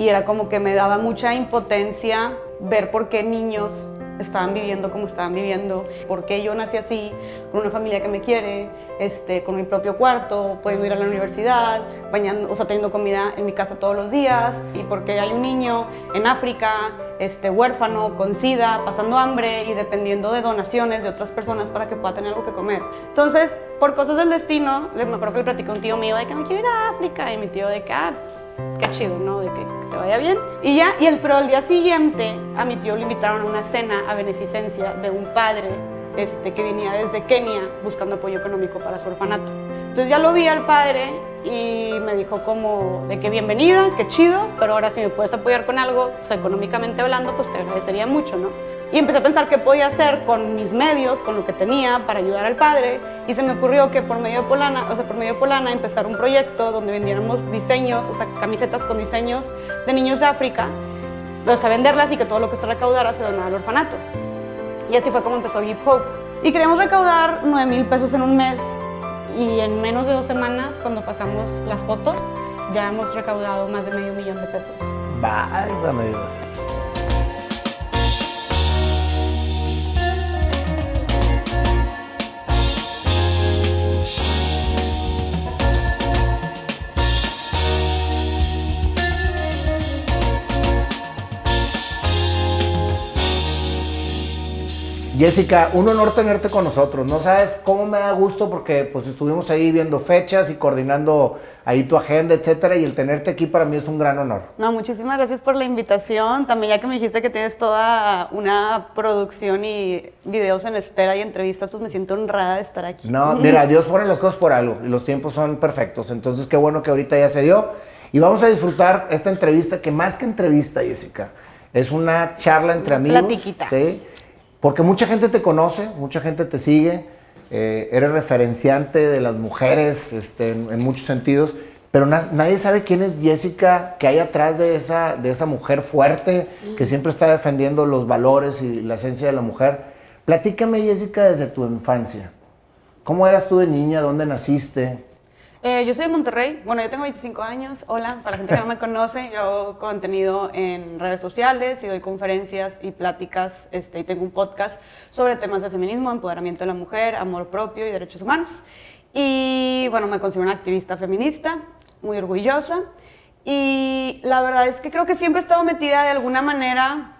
y era como que me daba mucha impotencia ver por qué niños estaban viviendo como estaban viviendo, por qué yo nací así, con una familia que me quiere, este, con mi propio cuarto, pudiendo ir a la universidad, bañando, o teniendo comida en mi casa todos los días, y porque hay un niño en África, este, huérfano, con sida, pasando hambre y dependiendo de donaciones de otras personas para que pueda tener algo que comer. Entonces, por cosas del destino, me acuerdo que le platicé a un tío mío de que me quiero ir a África, y mi tío de que, ah, qué chido, ¿no? De que te vaya bien. Y ya, y el, pero al día siguiente a mi tío le invitaron a una cena a beneficencia de un padre este, que venía desde Kenia buscando apoyo económico para su orfanato. Entonces ya lo vi al padre y me dijo como de que bienvenida, qué chido, pero ahora si me puedes apoyar con algo, o sea, económicamente hablando, pues te agradecería mucho, ¿no? Y empecé a pensar qué podía hacer con mis medios, con lo que tenía para ayudar al padre. Y se me ocurrió que por medio de Polana, o sea, por medio de Polana empezar un proyecto donde vendiéramos diseños, o sea, camisetas con diseños de niños de África, o sea, venderlas y que todo lo que se recaudara se donara al orfanato. Y así fue como empezó Give Hope. Y queríamos recaudar 9 mil pesos en un mes. Y en menos de dos semanas, cuando pasamos las fotos, ya hemos recaudado más de medio millón de pesos. Válgame Dios. Jessica, un honor tenerte con nosotros. No sabes cómo me da gusto porque pues estuvimos ahí viendo fechas y coordinando ahí tu agenda, etcétera, y el tenerte aquí para mí es un gran honor. No, muchísimas gracias por la invitación. También ya que me dijiste que tienes toda una producción y videos en espera y entrevistas, pues me siento honrada de estar aquí. No, mira, Dios pone las cosas por algo y los tiempos son perfectos. Entonces, qué bueno que ahorita ya se dio. Y vamos a disfrutar esta entrevista, que más que entrevista, Jessica, es una charla entre amigos. Platiquita. ¿sí? Porque mucha gente te conoce, mucha gente te sigue, eh, eres referenciante de las mujeres este, en, muchos sentidos, pero na- nadie sabe quién es Jessica, que hay atrás de esa, de esa mujer fuerte, que siempre está defendiendo los valores y la esencia de la mujer. Platícame, Jessica, desde tu infancia. ¿Cómo eras tú de niña? ¿Dónde naciste? Eh, yo soy de Monterrey. Bueno, yo tengo 25 años. Hola, para la gente que no me conoce, yo hago contenido en redes sociales y doy conferencias y pláticas. Este, y tengo un podcast sobre temas de feminismo, empoderamiento de la mujer, amor propio y derechos humanos. Y bueno, me considero una activista feminista, muy orgullosa. Y la verdad es que creo que siempre he estado metida de alguna manera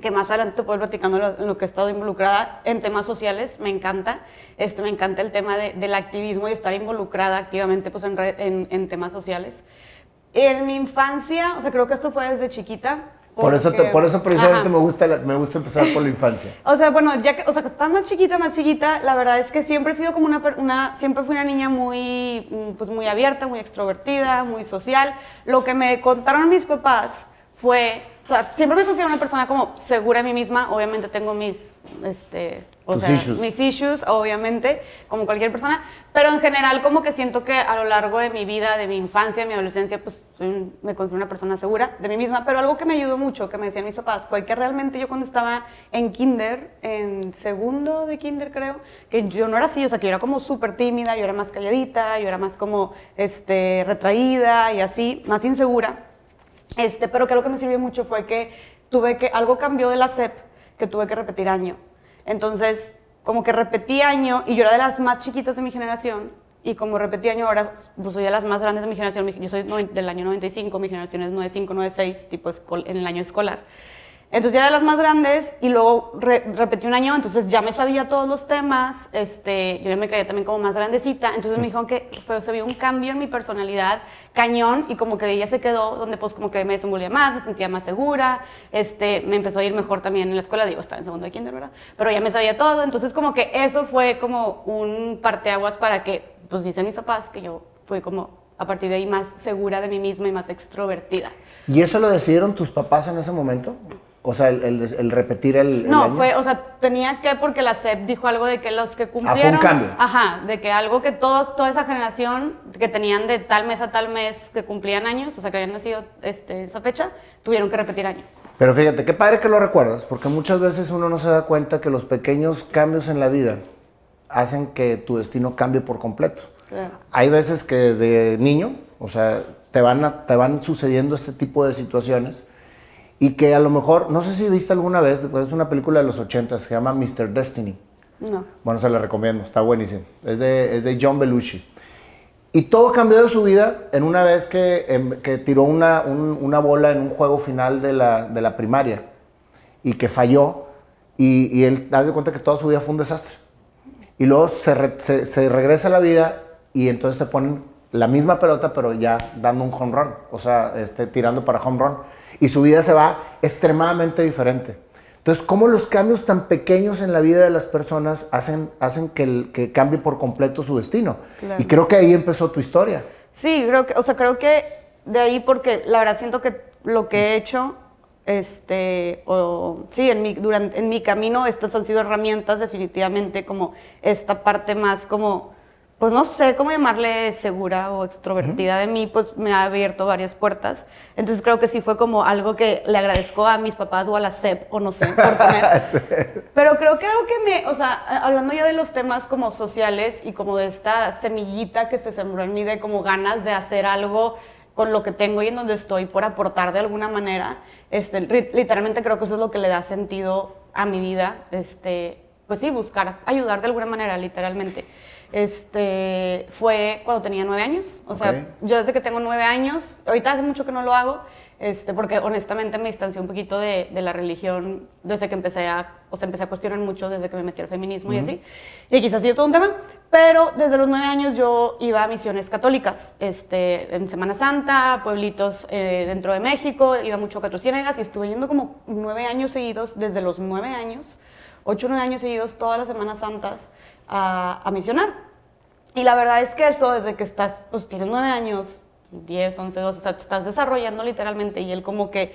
que más adelante te puedo ir platicando lo, en lo que he estado involucrada en temas sociales, me encanta. Este, me encanta el tema de- del activismo y estar involucrada activamente pues, en, re- en- en temas sociales. En mi infancia, o sea, creo que esto fue desde chiquita. Por eso, te- porque- por eso precisamente Ajá. me gusta, la- me gusta empezar por la infancia. O sea, bueno, ya que, o sea, que estaba más chiquita, más chiquita, la verdad es que siempre he sido como una, una siempre fui una niña muy, mm, pues muy abierta, muy extrovertida, muy social. Lo que me contaron mis papás fue, o sea, siempre me considero una persona como segura de mí misma, obviamente tengo mis, este, o Tus sea, issues. mis issues, obviamente, como cualquier persona, pero en general como que siento que a lo largo de mi vida, de mi infancia, de mi adolescencia, pues un- me considero una persona segura de mí misma, pero algo que me ayudó mucho, que me decían mis papás, fue que realmente yo cuando estaba en kinder, en segundo de kinder creo, que yo no era así, o sea, que yo era como súper tímida, yo era más calladita, yo era más como este, retraída y así, más insegura. Este, pero que algo que me sirvió mucho fue que tuve que, algo cambió de la SEP, que tuve que repetir año. Entonces, como que repetí año y yo era de las más chiquitas de mi generación y como repetí año ahora, pues soy de las más grandes de mi generación, yo soy del año 95, mi generación es 95, 96, tipo en el año escolar. Entonces ya era de las más grandes y luego re- repetí un año, entonces ya me sabía todos los temas, este, yo ya me creía también como más grandecita, entonces me dijeron que fue, se vio un cambio en mi personalidad cañón y como que ella se quedó, donde pues como que me desenvolvía más, me sentía más segura, este, me empezó a ir mejor también en la escuela, digo, estaba en segundo de kinder, ¿verdad? Pero ya me sabía todo, entonces como que eso fue como un parteaguas para que, pues dicen mis papás, que yo fui como a partir de ahí más segura de mí misma y más extrovertida. ¿Y eso lo decidieron tus papás en ese momento? O sea, el, el- el repetir el, el No, año? fue, o sea, tenía que porque la SEP dijo algo de que los que cumplieron... Ah, cambio. Ajá, de que algo que todos, toda esa generación que tenían de tal mes a tal mes que cumplían años, o sea, que habían nacido este, esa fecha, tuvieron que repetir año. Pero fíjate, qué padre que lo recuerdas, porque muchas veces uno no se da cuenta que los pequeños cambios en la vida hacen que tu destino cambie por completo. Claro. Hay veces que desde niño, o sea, te van, te van sucediendo este tipo de situaciones y que a lo mejor, no sé si viste alguna vez, es una película de los 80, se llama Mr. Destiny. No. Bueno, se la recomiendo, está buenísimo. Es de, es de John Belushi. Y todo cambió de su vida en una vez que, em, que tiró una, un- una bola en un juego final de la, de la primaria y que falló. Y, y él, haz de cuenta que toda su vida fue un desastre. Y luego se, re- se- se regresa a la vida y entonces te ponen la misma pelota, pero ya dando un home run, o sea, este, tirando para home run. Y su vida se va extremadamente diferente. Entonces, ¿cómo los cambios tan pequeños en la vida de las personas hacen, hacen que, el- que cambie por completo su destino? Claro. Y creo que ahí empezó tu historia. Sí, creo que, o sea, creo que de ahí porque la verdad siento que lo que he hecho, este, o sí, en mi, durante, en mi camino estas han sido herramientas definitivamente como esta parte más como, pues no sé cómo llamarle segura o extrovertida de mí, pues me ha abierto varias puertas. Entonces creo que sí fue como algo que le agradezco a mis papás o a la SEP o no sé, por poner. Pero creo que algo que me, o sea, hablando ya de los temas como sociales y como de esta semillita que se sembró en mí de como ganas de hacer algo con lo que tengo y en donde estoy por aportar de alguna manera, este, literalmente creo que eso es lo que le da sentido a mi vida, este, pues sí, buscar ayudar de alguna manera, literalmente. Este, fue cuando tenía nueve años, o sea, Ok. yo desde que tengo nueve años, ahorita hace mucho que no lo hago, este, porque honestamente me distancié un poquito de, de la religión desde que empecé a, o sea, empecé a cuestionar mucho desde que me metí al feminismo y así. Y quizás ha sido todo un tema, pero desde los nueve años yo iba a misiones católicas, este, en Semana Santa, pueblitos eh, dentro de México, iba mucho a Cuatro Ciénegas y estuve yendo como nueve años seguidos, desde los nueve años, ocho o nueve años seguidos, todas las Semanas Santas, a, a misionar. Y la verdad es que eso, desde que estás, pues tienes nueve años, 10, 11, 12, o sea, te estás desarrollando literalmente y él como que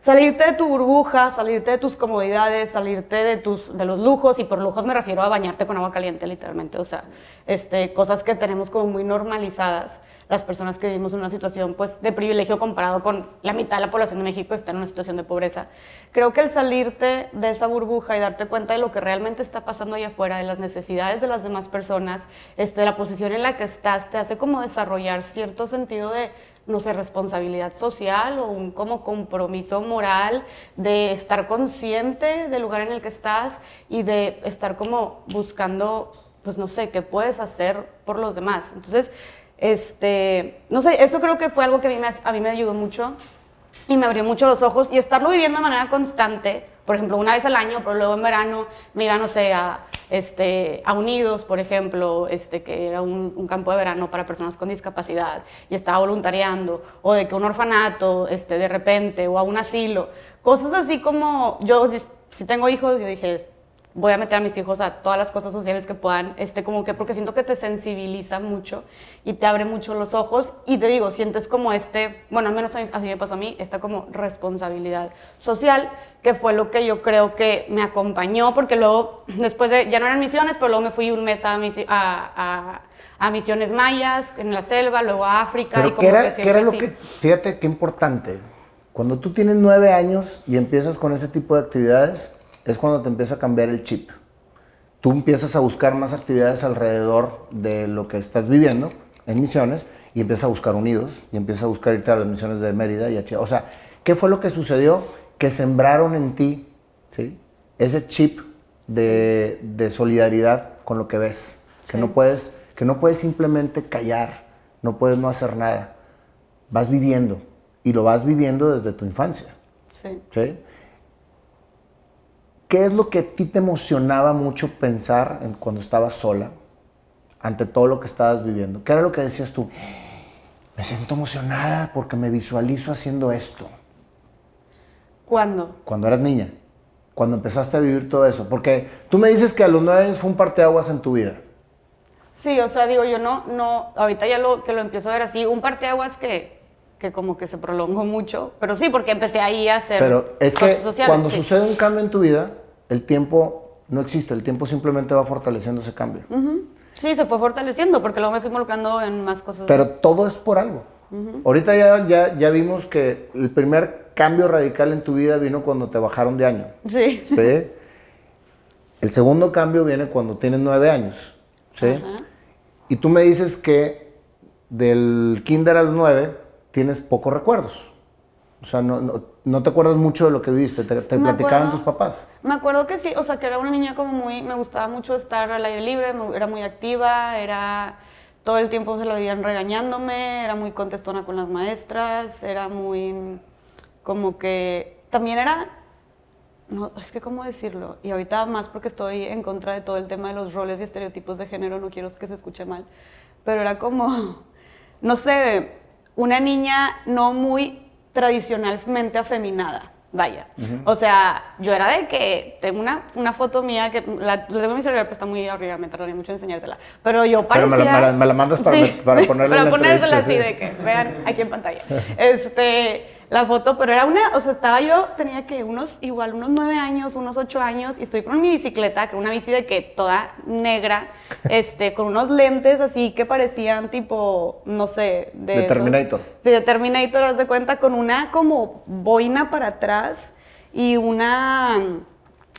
salirte de tu burbuja, salirte de tus comodidades, salirte de, tus, de los lujos, y por lujos me refiero a bañarte con agua caliente literalmente, o sea, este, cosas que tenemos como muy normalizadas las personas que vivimos en una situación pues de privilegio comparado con la mitad de la población de México está en una situación de pobreza. Creo que el salirte de esa burbuja y darte cuenta de lo que realmente está pasando allá afuera, de las necesidades de las demás personas, este, de la posición en la que estás, te hace como desarrollar cierto sentido de no sé, responsabilidad social o un como compromiso moral de estar consciente del lugar en el que estás y de estar como buscando, pues no sé, qué puedes hacer por los demás. Entonces, este, no sé, eso creo que fue algo que a mí me, a mí ayudó mucho y me abrió mucho los ojos y estarlo viviendo de manera constante, por ejemplo, una vez al año, pero luego en verano me iba, no sé, a, este, a Unidos, por ejemplo, este, que era un, un campo de verano para personas con discapacidad y estaba voluntariando, o de que un orfanato, este, de repente, o a un asilo, cosas así como, yo, si tengo hijos, yo dije, voy a meter a mis hijos a todas las cosas sociales que puedan, este, como que porque siento que te sensibiliza mucho y te abre mucho los ojos y te digo, sientes como este, bueno, al menos así me pasó a mí, esta como responsabilidad social, que fue lo que yo creo que me acompañó, porque luego, después de, ya no eran misiones, pero luego me fui un mes a, misi- a, a- a misiones mayas, en la selva, luego a África. y Pero como ¿qué era, que qué era lo que, fíjate qué importante, cuando tú tienes nueve años y empiezas con ese tipo de actividades, es cuando te empieza a cambiar el chip. Tú empiezas a buscar más actividades alrededor de lo que estás viviendo en misiones y empiezas a buscar unidos y empiezas a buscar irte a las misiones de Mérida y a Chiapas. O sea, ¿qué fue lo que sucedió? Que sembraron en ti ¿sí? ese chip de, de solidaridad con lo que ves. Que, no puedes, que no puedes simplemente callar, no puedes no hacer nada. Vas viviendo y lo vas viviendo desde tu infancia. Sí. ¿sí? ¿Qué es lo que a ti te emocionaba mucho pensar en cuando estabas sola, ante todo lo que estabas viviendo? ¿Qué era lo que decías tú? Me siento emocionada porque me visualizo haciendo esto. ¿Cuándo? Cuando eras niña, cuando empezaste a vivir todo eso. Porque tú me dices que a los nueve años fue un parteaguas en tu vida. Sí, o sea, digo, yo no, no, ahorita ya lo que lo empiezo a ver así, un parteaguas que, que como que se prolongó mucho, pero sí, porque empecé ahí a hacer Pero es que sociales, cuando sí. sucede un cambio en tu vida, el tiempo no existe, el tiempo simplemente va fortaleciendo ese cambio. Sí, se fue fortaleciendo, porque luego me fui involucrando en más cosas. Pero todo es por algo. Ahorita ya, ya, ya vimos que el primer cambio radical en tu vida vino cuando te bajaron de año. sí. ¿sí? El segundo cambio viene cuando tienes nueve años. ¿sí? Y tú me dices que del kinder a los nueve tienes pocos recuerdos. O sea, no, no, te acuerdas mucho de lo que viviste, te, platicaban tus papás. Me acuerdo que sí, o sea, que era una niña como muy, me gustaba mucho estar al aire libre, era muy activa, era, todo el tiempo se lo veían regañándome, era muy contestona con las maestras, era muy, como que, también era, no, es que cómo decirlo, y ahorita más porque estoy en contra de todo el tema de los roles y estereotipos de género, no quiero que se escuche mal, pero era como, no sé, una niña no muy tradicionalmente afeminada. Vaya. O sea, yo era de que tengo una, una foto mía que la, tengo en mi celular, pero está muy arriba, me tardaría mucho en enseñártela. Pero yo parecía... Pero me la, mandas para, para ponerla Para ponérsela así, de que vean aquí en pantalla. Este, la foto, pero era una, o sea, estaba yo, tenía que unos, igual, unos nueve años, unos ocho años, y estoy con mi bicicleta, que una bici de que toda negra, este, con unos lentes así que parecían tipo, no sé, de... Terminator. Sí, de Terminator, haz de cuenta, con una como boina para atrás y una,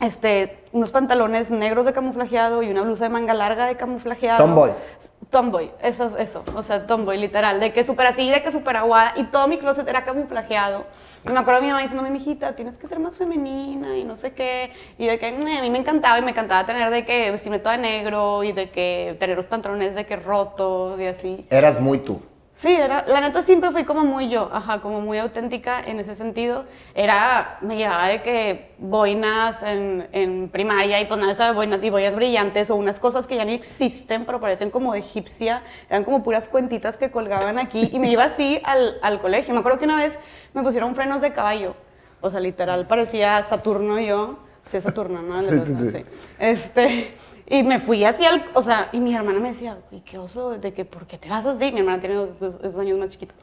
este, unos pantalones negros de camuflajeado y una blusa de manga larga de camuflajeado. Tomboy. Tomboy, eso, eso, o sea, tomboy, literal, de que súper así, de que súper aguada, y todo mi closet era camuflajeado. Y me acuerdo de mi mamá diciéndome, mijita, tienes que ser más femenina y no sé qué. Y de que a mí me encantaba y me encantaba tener de que vestirme toda negro y de que tener los pantalones de que rotos y así. Eras muy tú. Sí, era, la neta siempre fui como muy yo, ajá, como muy auténtica en ese sentido. Era, me llevaba de que boinas en, en primaria y pues nada boinas y boinas brillantes o unas cosas que ya ni existen, pero parecen como egipcia, eran como puras cuentitas que colgaban aquí y me iba así al, al colegio. Me acuerdo que una vez me pusieron frenos de caballo, o sea, literal parecía Saturno yo, sí, Saturno, ¿no? Sí, sí, sí. Este, y me fui así al, o sea, y mi hermana me decía, y qué oso, de que, ¿por qué te vas así? Mi hermana tiene dos, años más chiquita.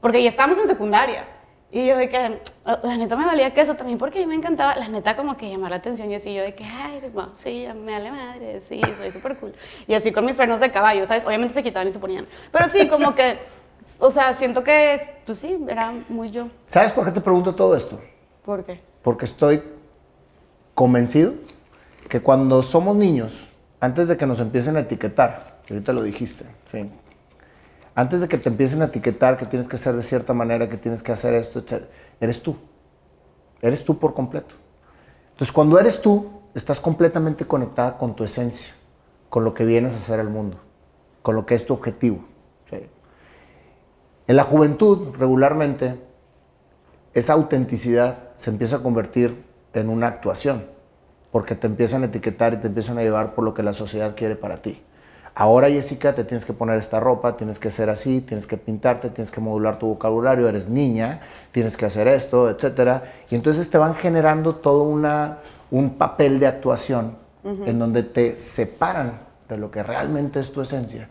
Porque ya estábamos en secundaria. Y yo de que, la neta me valía que eso también porque a mí me encantaba, la neta como que llamar la atención y así yo de que, ay, bueno, sí, me vale madre, sí, soy súper cool. Y así con mis frenos de caballo, ¿sabes? Obviamente se quitaban y se ponían. Pero sí, como que, o sea, siento que, pues sí, era muy yo. ¿Sabes por qué te pregunto todo esto? ¿Por qué? Porque estoy convencido que cuando somos niños, antes de que nos empiecen a etiquetar, que ahorita lo dijiste, antes de que te empiecen a etiquetar que tienes que ser de cierta manera, que tienes que hacer esto, etc., eres tú. Eres tú por completo. Entonces, cuando eres tú, estás completamente conectada con tu esencia, con lo que vienes a hacer al mundo, con lo que es tu objetivo. En la juventud, regularmente, esa autenticidad se empieza a convertir en una actuación porque te empiezan a etiquetar y te empiezan a llevar por lo que la sociedad quiere para ti. Ahora, Jessica, te tienes que poner esta ropa, tienes que ser así, tienes que pintarte, tienes que modular tu vocabulario, eres niña, tienes que hacer esto, etc. Y entonces te van generando todo una, un papel de actuación en donde te separan de lo que realmente es tu esencia.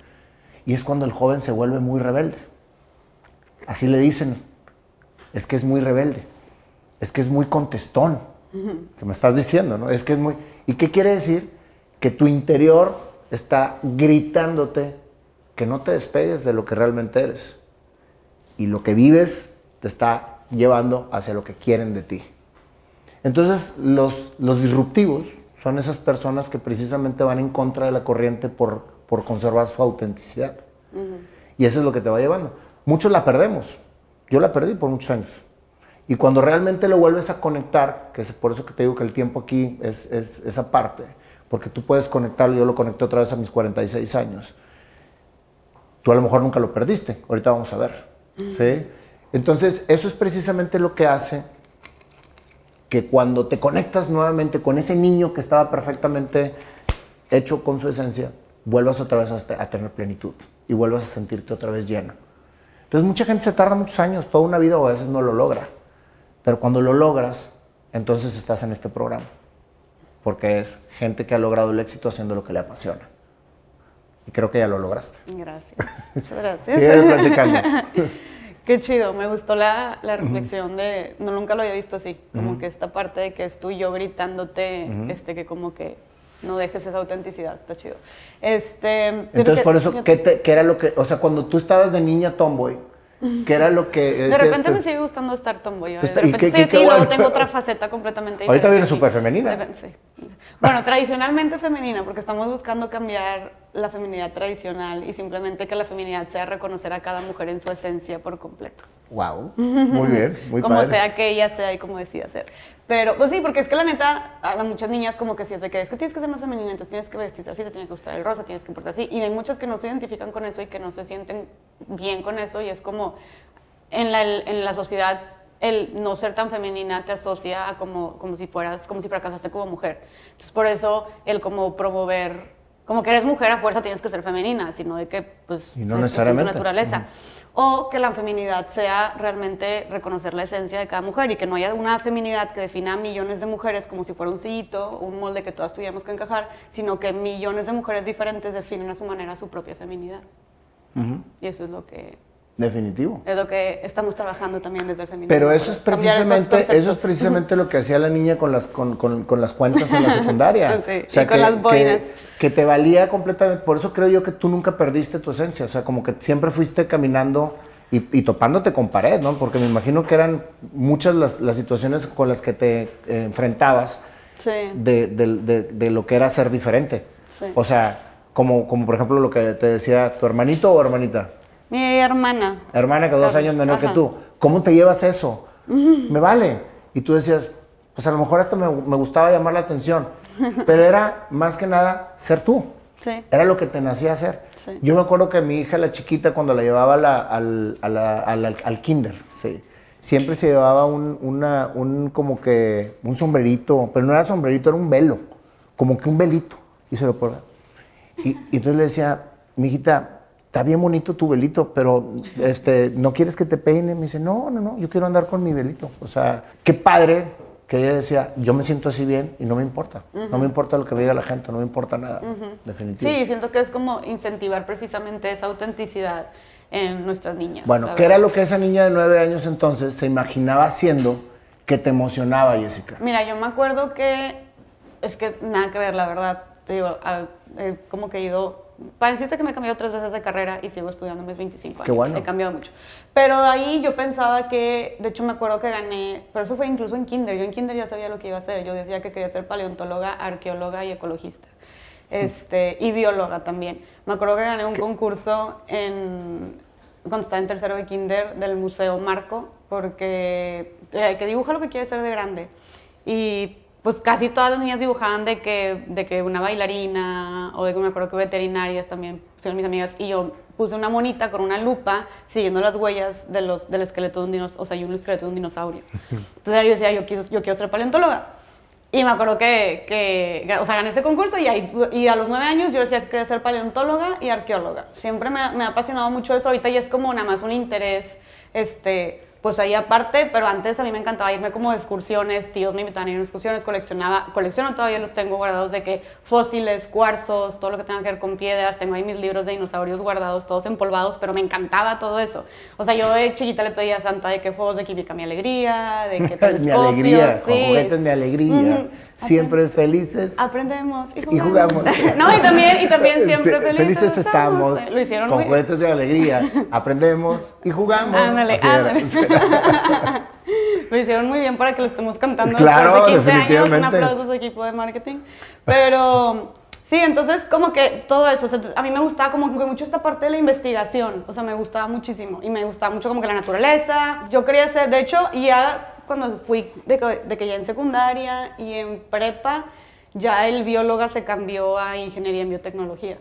Y es cuando el joven se vuelve muy rebelde. Así le dicen, es que es muy rebelde, es que es muy contestón que me estás diciendo, ¿no? Es que es muy... ¿Y qué quiere decir? Que tu interior está gritándote que no te despegues de lo que realmente eres. Y lo que vives te está llevando hacia lo que quieren de ti. Entonces, los, los disruptivos son esas personas que precisamente van en contra de la corriente por, por conservar su autenticidad. Y eso es lo que te va llevando. Muchos la perdemos. Yo la perdí por muchos años. Y cuando realmente lo vuelves a conectar, que es por eso que te digo que el tiempo aquí es, esa parte, porque tú puedes conectarlo, yo lo conecté otra vez a mis 46 años. Tú a lo mejor nunca lo perdiste, ahorita vamos a ver. ¿sí? Entonces, eso es precisamente lo que hace que cuando te conectas nuevamente con ese niño que estaba perfectamente hecho con su esencia, vuelvas otra vez a, a tener plenitud y vuelvas a sentirte otra vez lleno. Entonces, mucha gente se tarda muchos años, toda una vida o a veces no lo logra. Pero cuando lo logras, entonces estás en este programa. Porque es gente que ha logrado el éxito haciendo lo que le apasiona. Y creo que ya lo lograste. Gracias. Muchas gracias. Sí, platicando. Qué chido, me gustó la, la reflexión de, no nunca lo había visto así, como que esta parte de que es tú y yo gritándote, este, que como que no dejes esa autenticidad, está chido. Este, Entonces, por eso, ¿qué, ¿qué, era lo que, o sea, cuando tú estabas de niña tomboy, que era lo que... De repente me sigue gustando estar tomboy. Pues, de repente estoy así y luego tengo otra faceta completamente diferente. Ahorita viene súper femenina. Sí. Bueno, tradicionalmente femenina, porque estamos buscando cambiar la feminidad tradicional y simplemente que la feminidad sea reconocer a cada mujer en su esencia por completo. Wow, muy bien, muy como padre. sea que ella sea y como decida ser. Pero, pues sí, porque es que la neta, a muchas niñas como que sí es de que es que tienes que ser más femenina, entonces tienes que vestirse así, te tiene que gustar el rosa, tienes que portar así. Y hay muchas que no se identifican con eso y que no se sienten bien con eso y es como en la, en la sociedad el no ser tan femenina te asocia a como, como si fueras, como si fracasaste como mujer. Entonces por eso el como promover, como que eres mujer a fuerza tienes que ser femenina, sino de que pues Y no es- es tu naturaleza. O que la feminidad sea realmente reconocer la esencia de cada mujer y que no haya una feminidad que defina a millones de mujeres como si fuera un sillito, un molde que todas tuviéramos que encajar, sino que millones de mujeres diferentes definen a su manera su propia feminidad. Y eso es lo que Definitivo. es lo que estamos trabajando también desde el feminismo. Pero eso es precisamente, eso es precisamente lo que hacía la niña con las, con, con- con las cuentas en la secundaria. Sí, y con que, las boinas. Que, que te valía completamente. Por eso creo yo que tú nunca perdiste tu esencia. O sea, como que siempre fuiste caminando y, y topándote con pared, ¿no? Porque me imagino que eran muchas las, las situaciones con las que te eh, enfrentabas Sí. de, de- de- de lo que era ser diferente. Sí. O sea, como, como por ejemplo lo que te decía tu hermanito o hermanita. Mi hermana. Hermana que dos años menor que tú. ¿Cómo te llevas eso? Me vale. Y tú decías, pues a lo mejor hasta me, me gustaba llamar la atención. Pero era más que nada ser tú. Sí. Era lo que te nacía hacer. Sí. Yo me acuerdo que mi hija, la chiquita, cuando la llevaba a la- al, a la- al- al- al kinder, sí, siempre se llevaba un, una, un como que un sombrerito, pero no era sombrerito, era un velo, como que un velito. Y se lo ponía. Y, y entonces le decía, mi hijita, está bien bonito tu velito, pero este, ¿no quieres que te peine? Me dice, no, no, no, yo quiero andar con mi velito. O sea, qué padre que ella decía, yo me siento así bien y no me importa. No me importa lo que me diga la gente, no me importa nada. Definitivamente. Sí, siento que es como incentivar precisamente esa autenticidad en nuestras niñas. Bueno, ¿qué era lo que esa niña de nueve años entonces se imaginaba haciendo que te emocionaba, Jessica? Mira, yo me acuerdo que es que nada que ver, la verdad. Te digo, a- eh, como que he ido. Para decirte que me he cambiado tres veces de carrera y sigo estudiando mis 25 años. Qué bueno. He cambiado mucho. Pero de ahí yo pensaba que, de hecho me acuerdo que gané, pero eso fue incluso en kinder. Yo en kinder ya sabía lo que iba a hacer. Yo decía que quería ser paleontóloga, arqueóloga y ecologista. Este, y bióloga también. Me acuerdo que gané un concurso en, cuando estaba en tercero de kinder del Museo Marco, porque era de que dibuja lo que quiere ser de grande. Y pues casi todas las niñas dibujaban de que, de que una bailarina o de que me acuerdo que veterinarias también pusieron mis amigas. Y yo puse una monita con una lupa siguiendo las huellas de los, del esqueleto de un dinosaurio, o sea, un esqueleto de un dinosaurio. Entonces yo decía, yo quiero, yo quiero ser paleontóloga. Y me acuerdo que, que, o sea, gané ese concurso y, a los nueve años yo decía que quería ser paleontóloga y arqueóloga. Siempre me, me ha apasionado mucho eso. Ahorita ya es como nada más un interés, este, pues ahí aparte, pero antes a mí me encantaba irme como de excursiones, tíos me invitaban a ir a excursiones, coleccionaba, colecciono todavía los tengo guardados de que fósiles, cuarzos, todo lo que tenga que ver con piedras, tengo ahí mis libros de dinosaurios guardados, todos empolvados, pero me encantaba todo eso. O sea, yo de chiquita le pedía a Santa de que juegos de química mi alegría, de que mi telescopios, alegría, con sí. juguetes mi alegría. Siempre felices. Aprendemos y Y jugamos. jugamos. no, y también, y también siempre Sí, felices, estamos. Lo hicieron con muy juguetes de alegría. Aprendemos y jugamos. Ándale, ándale. Lo hicieron muy bien para que lo estemos cantando Claro, después de 15 años. Un aplauso a su equipo de marketing. Pero sí, entonces como que todo eso. o sea, a mí me gustaba como que mucho esta parte de la investigación. O sea, me gustaba muchísimo. Y me gustaba mucho como que la naturaleza. Yo quería ser, de hecho, ya cuando fui, de que, de que ya en secundaria y en prepa, ya el bióloga se cambió a ingeniería en biotecnología.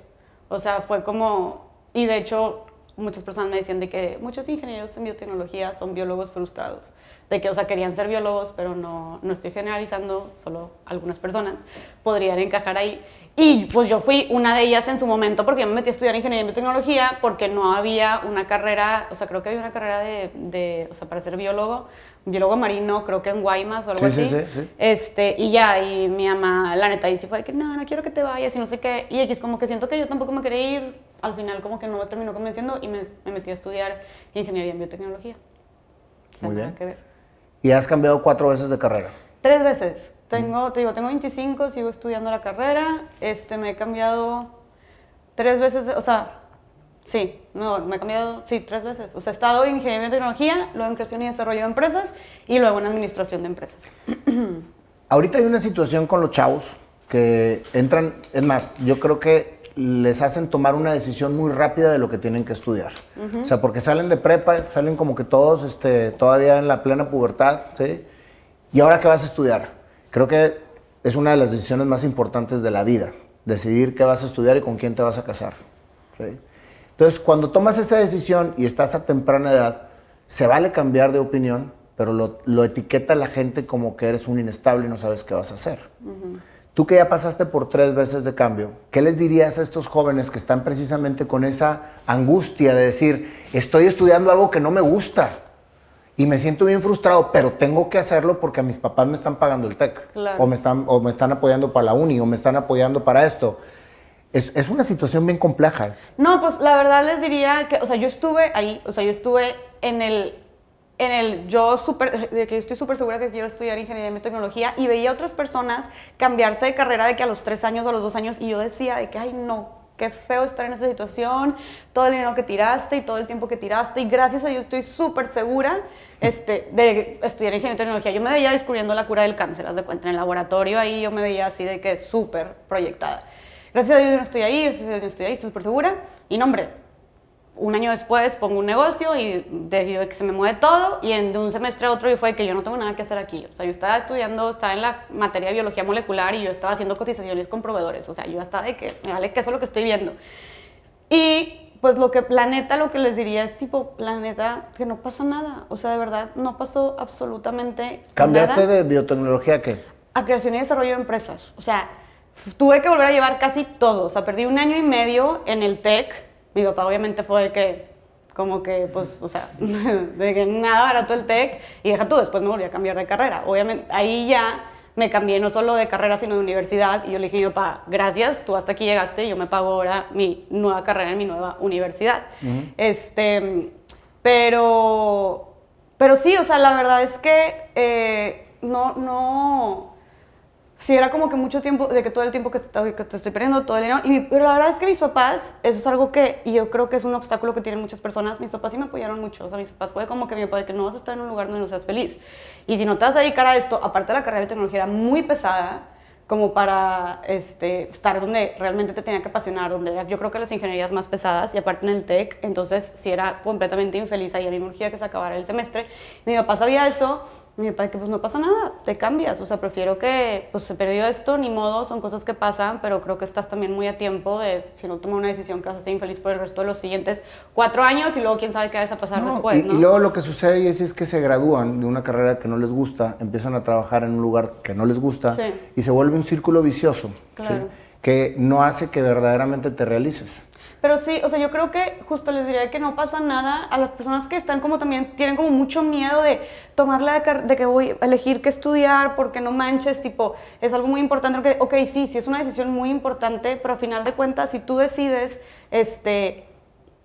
O sea, fue como, y de hecho muchas personas me decían de que muchos ingenieros en biotecnología son biólogos frustrados, de que, o sea, querían ser biólogos, pero no, no estoy generalizando, solo algunas personas podrían encajar ahí. Y pues yo fui una de ellas en su momento porque yo me metí a estudiar ingeniería en biotecnología porque no había una carrera, o sea, creo que había una carrera de, de o sea, para ser biólogo, biólogo marino, creo que en Guaymas o algo Sí, sí, así. sí, sí. Este, y ya, y mi mamá, la neta, sí fue de que no, no quiero que te vayas y no sé qué. Y X, como que siento que yo tampoco me quería ir. Al final, como que no me terminó convenciendo y me, me metí a estudiar ingeniería en biotecnología. O sea, Muy nada bien. que ver. Y has cambiado cuatro veces de carrera. Tres veces. Tengo, te digo, tengo 25, sigo estudiando la carrera. Este, me he cambiado tres veces, o sea, sí, no, me he cambiado, sí, tres veces. O sea, he estado en ingeniería de tecnología, luego en creación y desarrollo de empresas y luego en administración de empresas. Ahorita hay una situación con los chavos que entran, es más, yo creo que les hacen tomar una decisión muy rápida de lo que tienen que estudiar. O sea, porque salen de prepa, salen como que todos este, todavía en la plena pubertad, ¿sí? ¿Y ahora qué vas a estudiar? Creo que es una de las decisiones más importantes de la vida, decidir qué vas a estudiar y con quién te vas a casar. Entonces, cuando tomas esa decisión y estás a temprana edad, se vale cambiar de opinión, pero lo, etiqueta la gente como que eres un inestable y no sabes qué vas a hacer. Tú que ya pasaste por tres veces de cambio, ¿qué les dirías a estos jóvenes que están precisamente con esa angustia de decir, estoy estudiando algo que no me gusta y me siento bien frustrado, pero tengo que hacerlo porque a mis papás me están pagando el TEC o, me están, o me están apoyando para la uni o me están apoyando para esto? Es, es, una situación bien compleja. No, pues la verdad les diría que, o sea, yo estuve ahí, o sea, yo estuve en el en el yo super, de que estoy súper segura que quiero estudiar ingeniería y tecnología y veía otras personas cambiarse de carrera de que a los tres años o a los dos años y yo decía de que, ay no, qué feo estar en esa situación, todo el dinero que tiraste y todo el tiempo que tiraste y gracias a Dios estoy súper segura este, de estudiar ingeniería y tecnología. Yo me veía descubriendo la cura del cáncer, haz de cuenta, en el laboratorio ahí yo me veía así de que súper proyectada. Gracias a Dios no estoy ahí, gracias a Dios yo estoy ahí, estoy súper segura y no hombre, un año después pongo un negocio y decido que se me mueve todo y en, de un semestre a otro y fue que yo no tengo nada que hacer aquí. O sea, yo estaba estudiando, estaba en la materia de biología molecular y yo estaba haciendo cotizaciones con proveedores. O sea, yo estaba de que me vale que eso es lo que estoy viendo. Y pues lo que planeta, lo que les diría es tipo, planeta, que no pasa nada. O sea, de verdad, no pasó absolutamente ¿Cambiaste de biotecnología a qué? A creación y desarrollo de empresas. O sea, tuve que volver a llevar casi todo. O sea, perdí un año y medio en el TEC mi papá obviamente fue de que, como que, pues, o sea, de que nada barato el TEC y deja tú, después me volví a cambiar de carrera. Obviamente, ahí ya me cambié no solo de carrera, sino de universidad y yo le dije, mi papá, gracias, tú hasta aquí llegaste, yo me pago ahora mi nueva carrera en mi nueva universidad. Este, pero, pero sí, o sea, la verdad es que eh, no, no, sí era como que mucho tiempo, de que todo el tiempo que, que te estoy perdiendo, todo el dinero. Y, pero la verdad es que mis papás, eso es algo que, y yo creo que es un obstáculo que tienen muchas personas, mis papás sí me apoyaron mucho. O sea, mis papás fue como que mi papá, que no vas a estar en un lugar donde no seas feliz. Y si no te vas a dedicar a esto, aparte la carrera de tecnología era muy pesada, como para este, estar donde realmente te tenía que apasionar, donde era, yo creo que las ingenierías más pesadas y aparte en el TEC, entonces sí era completamente infeliz ahí a mi urgía que se acabara el semestre. Mi papá sabía eso mi papá que pues no pasa nada, te cambias, o sea, prefiero que pues se perdió esto, ni modo, son cosas que pasan, pero creo que estás también muy a tiempo de, si no tomas una decisión, que vas a estar infeliz por el resto de los siguientes cuatro años y luego quién sabe qué va a pasar después, y, ¿no? Y luego lo que sucede es, es que se gradúan de una carrera que no les gusta, empiezan a trabajar en un lugar que no les gusta y se vuelve un círculo vicioso, que no hace que verdaderamente te realices. Pero sí, o sea, yo creo que justo les diría que no pasa nada a las personas que están como también, tienen como mucho miedo de tomarla de, de que voy a elegir qué estudiar porque no manches, tipo, es algo muy importante. Que, ok, sí, sí es una decisión muy importante, pero a final de cuentas, si tú decides, este,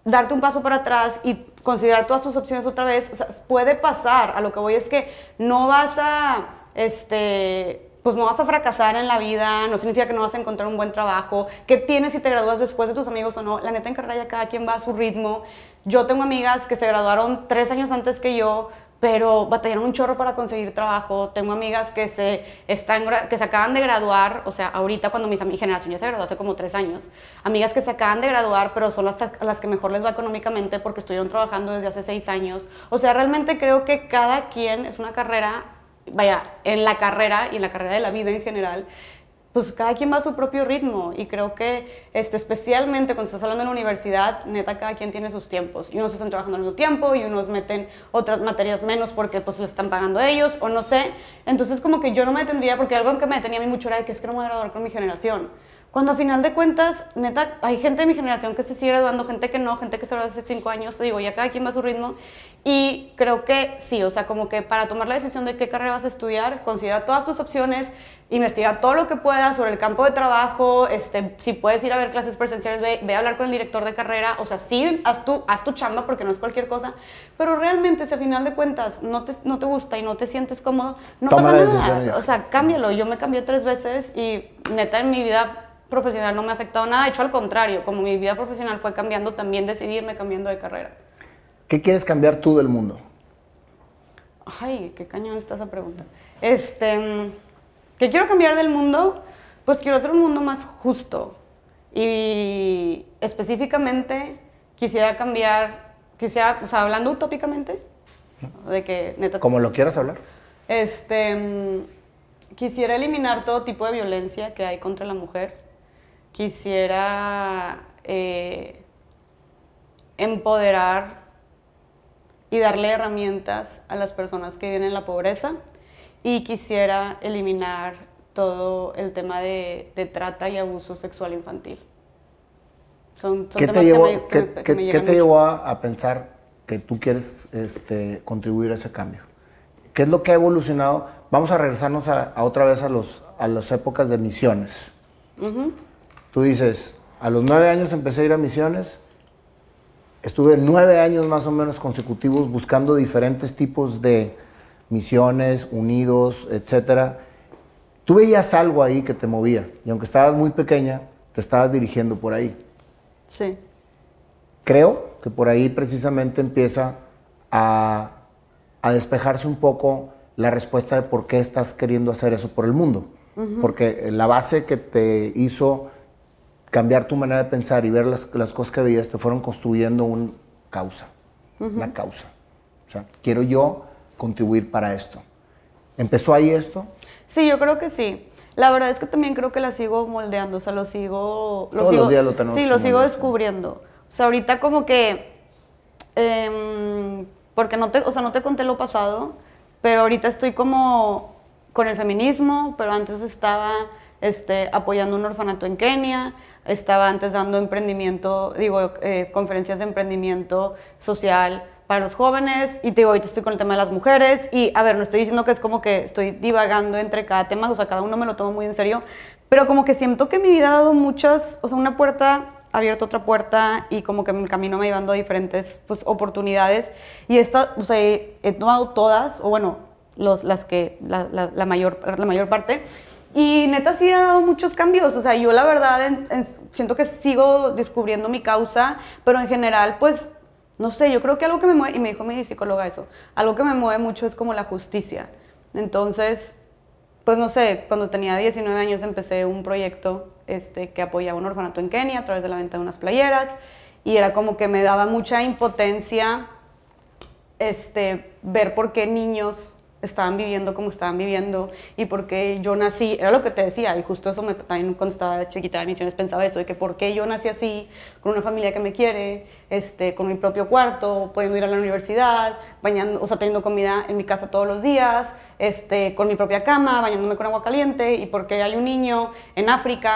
darte un paso para atrás y considerar todas tus opciones otra vez, o sea, puede pasar. A lo que voy es que no vas a, este, pues no vas a fracasar en la vida, no significa que no vas a encontrar un buen trabajo, qué tienes si te gradúas después de tus amigos o no. La neta en carrera cada quien va a su ritmo. Yo tengo amigas que se graduaron tres años antes que yo, pero batallaron un chorro para conseguir trabajo. Tengo amigas que se, están, que se acaban de graduar, o sea, ahorita cuando mis, mi generación ya se graduó hace como tres años, amigas que se acaban de graduar, pero son las, las que mejor les va económicamente porque estuvieron trabajando desde hace seis años. O sea, realmente creo que cada quien es una carrera vaya, en la carrera y en la carrera de la vida en general, pues cada quien va a su propio ritmo y creo que este, especialmente cuando estás hablando en la universidad, neta, cada quien tiene sus tiempos y unos están trabajando al mismo tiempo y unos meten otras materias menos porque pues le están pagando ellos o no sé. Entonces como que yo no me detendría porque algo que me detenía a mí mucho era que es que no me voy a graduar con mi generación. Cuando a final de cuentas, neta, hay gente de mi generación que se sigue graduando, gente que no, gente que se graduó hace cinco años, digo, ya cada quien va a su ritmo. Y creo que sí, o sea, como que para tomar la decisión de qué carrera vas a estudiar, considera todas tus opciones, investiga todo lo que puedas sobre el campo de trabajo, este, si puedes ir a ver clases presenciales, ve, a hablar con el director de carrera, o sea, sí, haz tu, haz tu chamba porque no es cualquier cosa, pero realmente si a final de cuentas no te, no te gusta y no te sientes cómodo, no pasa nada. O sea, cámbialo. Yo me cambié tres veces y neta en mi vida profesional no me ha afectado nada, de hecho al contrario, como mi vida profesional fue cambiando, también decidirme cambiando de carrera. ¿Qué quieres cambiar tú del mundo? Ay, qué cañón está esa pregunta. Este, ¿qué quiero cambiar del mundo? Pues quiero hacer un mundo más justo Y específicamente quisiera cambiar, quisiera, o sea, hablando utópicamente, de que neta... Como lo quieras hablar. Este, quisiera eliminar todo tipo de violencia que hay contra la mujer. Quisiera eh, empoderar y darle herramientas a las personas que viven en la pobreza. Y quisiera eliminar todo el tema de, de trata y abuso sexual infantil. Son, son ¿Qué te llevó, que me, que, ¿qué te llevó a, a, pensar que tú quieres este, contribuir a ese cambio? ¿Qué es lo que ha evolucionado? Vamos a regresarnos a, a otra vez a, los, a las épocas de misiones. Tú dices, a los nueve años empecé a ir a misiones, estuve nueve años más o menos consecutivos buscando diferentes tipos de misiones, unidos, etcétera. Tú veías algo ahí que te movía y aunque estabas muy pequeña, te estabas dirigiendo por ahí. Sí. Creo que por ahí precisamente empieza a, a despejarse un poco la respuesta de por qué estás queriendo hacer eso por el mundo. Porque la base que te hizo cambiar tu manera de pensar y ver las, las cosas que veías te fueron construyendo una causa, una causa. O sea, quiero yo contribuir para esto. ¿Empezó ahí esto? Sí, yo creo que sí. La verdad es que también creo que la sigo moldeando, o sea, lo sigo... Lo Todos los días lo tenemos Sí, lo sigo descubriendo. O sea, ahorita como que... Em, porque no te, o sea, no te conté lo pasado, pero ahorita estoy como con el feminismo, pero antes estaba este, apoyando un orfanato en Kenia, estaba antes dando emprendimiento, digo, eh, conferencias de emprendimiento social para los jóvenes y te digo, ahorita estoy con el tema de las mujeres y a ver, no estoy diciendo que es como que estoy divagando entre cada tema, o sea, cada uno me lo tomo muy en serio, pero como que siento que mi vida ha dado muchas, o sea, una puerta abierto otra puerta y como que mi camino me llevando a diferentes pues, oportunidades y esta, o sea, he, tomado todas, o bueno, los, las que, la, la, mayor, la mayor parte, y neta sí ha dado muchos cambios, o sea, yo la verdad siento que sigo descubriendo mi causa, pero en general pues no sé, yo creo que algo que me mueve, y me dijo mi psicóloga eso, algo que me mueve mucho es como la justicia. Entonces, pues no sé, cuando tenía 19 años empecé un proyecto este, que apoyaba un orfanato en Kenia a través de la venta de unas playeras y era como que me daba mucha impotencia este, ver por qué niños estaban viviendo como estaban viviendo y porque yo nací, era lo que te decía, y justo eso me, también cuando estaba chiquita de misiones pensaba eso, de que por qué yo nací así, con una familia que me quiere, este, con mi propio cuarto, pudiendo ir a la universidad, bañando, o sea, teniendo comida en mi casa todos los días, este, con mi propia cama, bañándome con agua caliente, y porque hay un niño en África,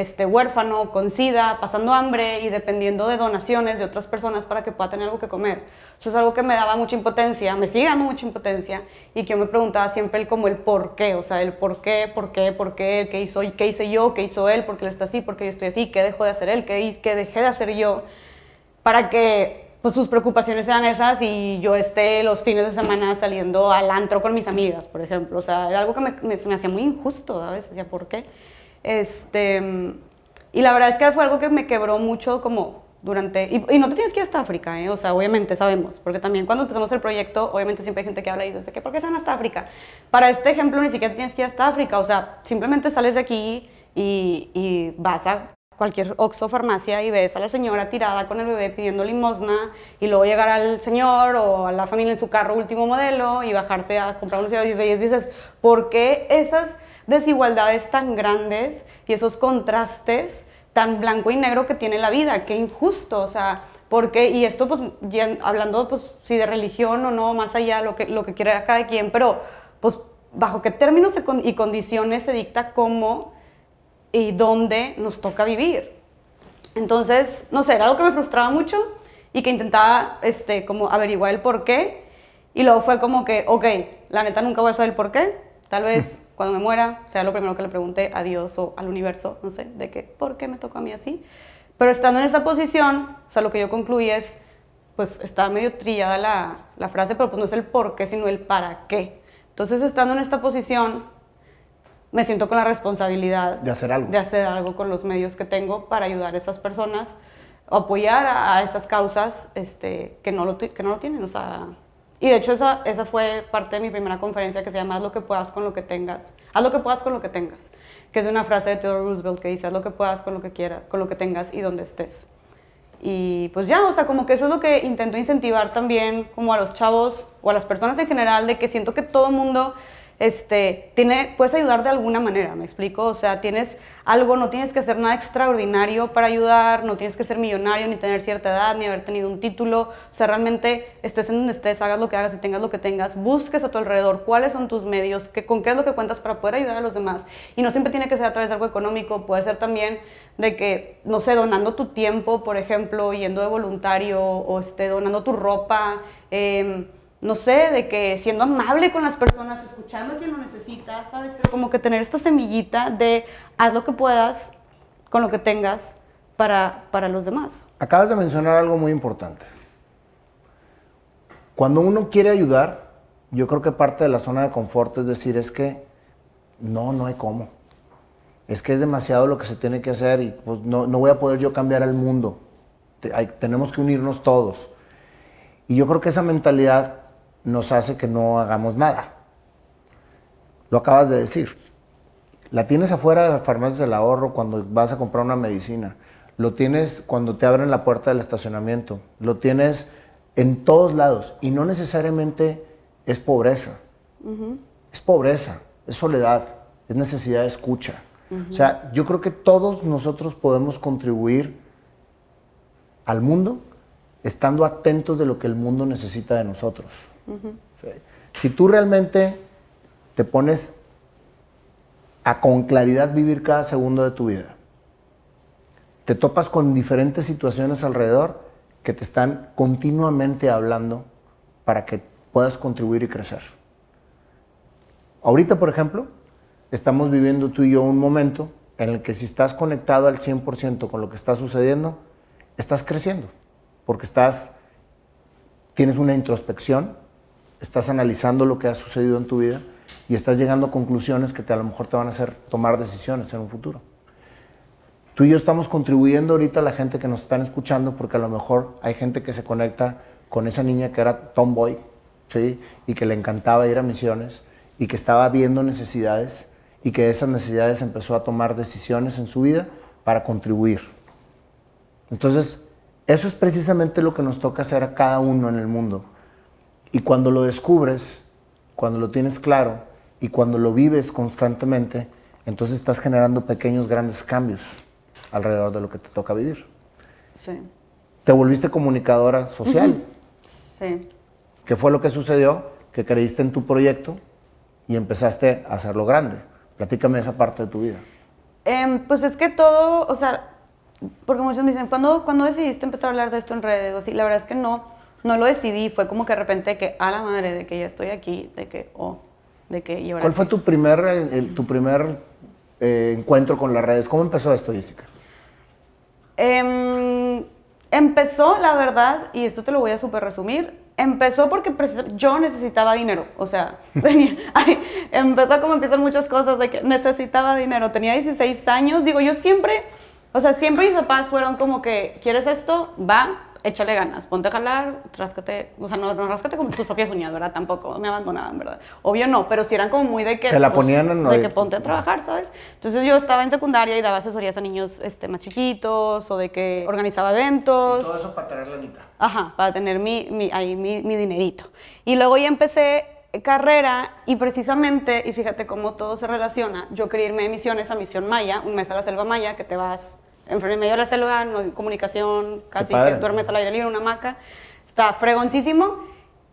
este, huérfano, con sida, pasando hambre y dependiendo de donaciones de otras personas para que pueda tener algo que comer. Eso es algo que me daba mucha impotencia, me sigue dando mucha impotencia, y que yo me preguntaba siempre el, como el por qué, o sea, el por qué, por qué, por qué, qué hizo, qué hice yo, qué hizo él, por qué él está así, por qué yo estoy así, qué dejó de hacer él, qué, qué dejé de hacer yo, para que pues sus preocupaciones sean esas y yo esté los fines de semana saliendo al antro con mis amigas, por ejemplo. O sea, era algo que me, me, me hacía muy injusto a veces, decía, ¿por qué? Este, y la verdad es que fue algo que me quebró mucho como durante, y, no te tienes que ir hasta África, ¿eh? o sea, obviamente sabemos, porque también cuando empezamos el proyecto, obviamente siempre hay gente que habla y dice, ¿por qué se van hasta África? Para este ejemplo ni siquiera tienes que ir hasta África, o sea, simplemente sales de aquí y, y vas a cualquier Oxxo farmacia y ves a la señora tirada con el bebé pidiendo limosna y luego llegar al señor o a la familia en su carro último modelo y bajarse a comprar unos cigarros y dices, ¿por qué esas desigualdades tan grandes y esos contrastes tan blanco y negro que tiene la vida? Qué injusto, o sea, porque, y esto pues hablando pues si de religión o no, más allá, lo que, lo que quiera cada quien, pero pues bajo qué términos y condiciones se dicta cómo y dónde nos toca vivir. Entonces, no sé, era algo que me frustraba mucho y que intentaba este, como averiguar el por qué. Y luego fue como que, ok, la neta nunca voy a saber el por qué. Tal vez cuando me muera sea lo primero que le pregunte a Dios o al universo, no sé, de qué, por qué me tocó a mí así. Pero estando en esa posición, o sea, lo que yo concluí es, pues está medio trillada la, la frase, pero pues no es el por qué, sino el para qué. Entonces, estando en esta posición, me siento con la responsabilidad de hacer algo. De hacer algo con los medios que tengo para ayudar a esas personas, apoyar a, esas causas este, que, no lo, que no lo tienen. O sea, Y de hecho esa, esa fue parte de mi primera conferencia que se llama Haz lo que puedas con lo que tengas. Haz lo que puedas con lo que tengas. Que es una frase de Theodore Roosevelt que dice, haz lo que puedas con lo que quieras, con lo que tengas y donde estés. Y pues ya, o sea, como que eso es lo que intento incentivar también como a los chavos o a las personas en general, de que siento que todo mundo este, tiene, puedes ayudar de alguna manera, ¿me explico? O sea, tienes algo, no tienes que hacer nada extraordinario para ayudar, no tienes que ser millonario, ni tener cierta edad, ni haber tenido un título. O sea, realmente estés en donde estés, hagas lo que hagas y tengas lo que tengas, busques a tu alrededor cuáles son tus medios, qué, con qué es lo que cuentas para poder ayudar a los demás. Y no siempre tiene que ser a través de algo económico, puede ser también de que, no sé, donando tu tiempo, por ejemplo, yendo de voluntario, o este, donando tu ropa. Eh, no sé, de que siendo amable con las personas, escuchando a quien lo necesita, ¿sabes? Pero como que tener esta semillita de haz lo que puedas con lo que tengas para, para los demás. Acabas de mencionar algo muy importante. Cuando uno quiere ayudar, yo creo que parte de la zona de confort es decir, es que no, no hay cómo. Es que es demasiado lo que se tiene que hacer y pues no, no voy a poder yo cambiar el mundo. tenemos que unirnos todos. Y yo creo que esa mentalidad nos hace que no hagamos nada. Lo acabas de decir. La tienes afuera de las farmacias del ahorro cuando vas a comprar una medicina. Lo tienes cuando te abren la puerta del estacionamiento. Lo tienes en todos lados. Y no necesariamente es pobreza. Es pobreza, es soledad, es necesidad de escucha. O sea, yo creo que todos nosotros podemos contribuir al mundo estando atentos de lo que el mundo necesita de nosotros. Si tú realmente te pones a con claridad vivir cada segundo de tu vida, te topas con diferentes situaciones alrededor que te están continuamente hablando para que puedas contribuir y crecer. Ahorita, por ejemplo, estamos viviendo tú y yo un momento en el que si estás conectado al 100% con lo que está sucediendo, estás creciendo, porque estás, tienes una introspección, estás analizando lo que ha sucedido en tu vida y estás llegando a conclusiones que te, a lo mejor te van a hacer tomar decisiones en un futuro. Tú y yo estamos contribuyendo ahorita a la gente que nos están escuchando porque a lo mejor hay gente que se conecta con esa niña que era tomboy, ¿sí? Y que le encantaba ir a misiones y que estaba viendo necesidades y que de esas necesidades empezó a tomar decisiones en su vida para contribuir. Entonces, eso es precisamente lo que nos toca hacer a cada uno en el mundo y cuando lo descubres, cuando lo tienes claro y cuando lo vives constantemente, entonces estás generando pequeños, grandes cambios alrededor de lo que te toca vivir. Sí. Te volviste comunicadora social. Sí. ¿Qué fue lo que sucedió? Que creíste en tu proyecto y empezaste a hacerlo grande. Platícame esa parte de tu vida. Em, pues es que todo, o sea, porque muchos me dicen, ¿cuándo, ¿cuándo decidiste empezar a hablar de esto en redes? O sí, la verdad es que no no lo decidí, fue como que de repente que a la madre de que ya estoy aquí, de que, oh, de que y ¿Cuál fue tu primer, tu primer eh, encuentro con las redes? ¿Cómo empezó esto, Jessica? Em, empezó, la verdad, y esto te lo voy a súper resumir, empezó porque yo necesitaba dinero, o sea, empezó como empiezan muchas cosas de que necesitaba dinero, tenía 16 años, digo, yo siempre, o sea, siempre mis papás fueron como que, ¿quieres esto? Va, échale ganas, ponte a jalar, ráscate, o sea, no, no ráscate con tus propias uñas, ¿verdad? Tampoco me abandonaban, ¿verdad? Obvio no, pero si eran como muy de que... Te la pues, ponían en... De que ponte a trabajar, ¿sabes? Entonces yo estaba en secundaria y daba asesorías a niños este, más chiquitos o de que organizaba eventos. Y todo eso para tener la mitad. Ajá, para tener mi, mi, ahí mi, mi dinerito. Y luego ya empecé carrera y precisamente, y fíjate cómo todo se relaciona, yo quería irme de misiones a Misión Maya, un mes a la Selva Maya, que te vas en medio de la selva, no hay comunicación, casi que duermes al aire libre, una hamaca. Está fregoncísimo.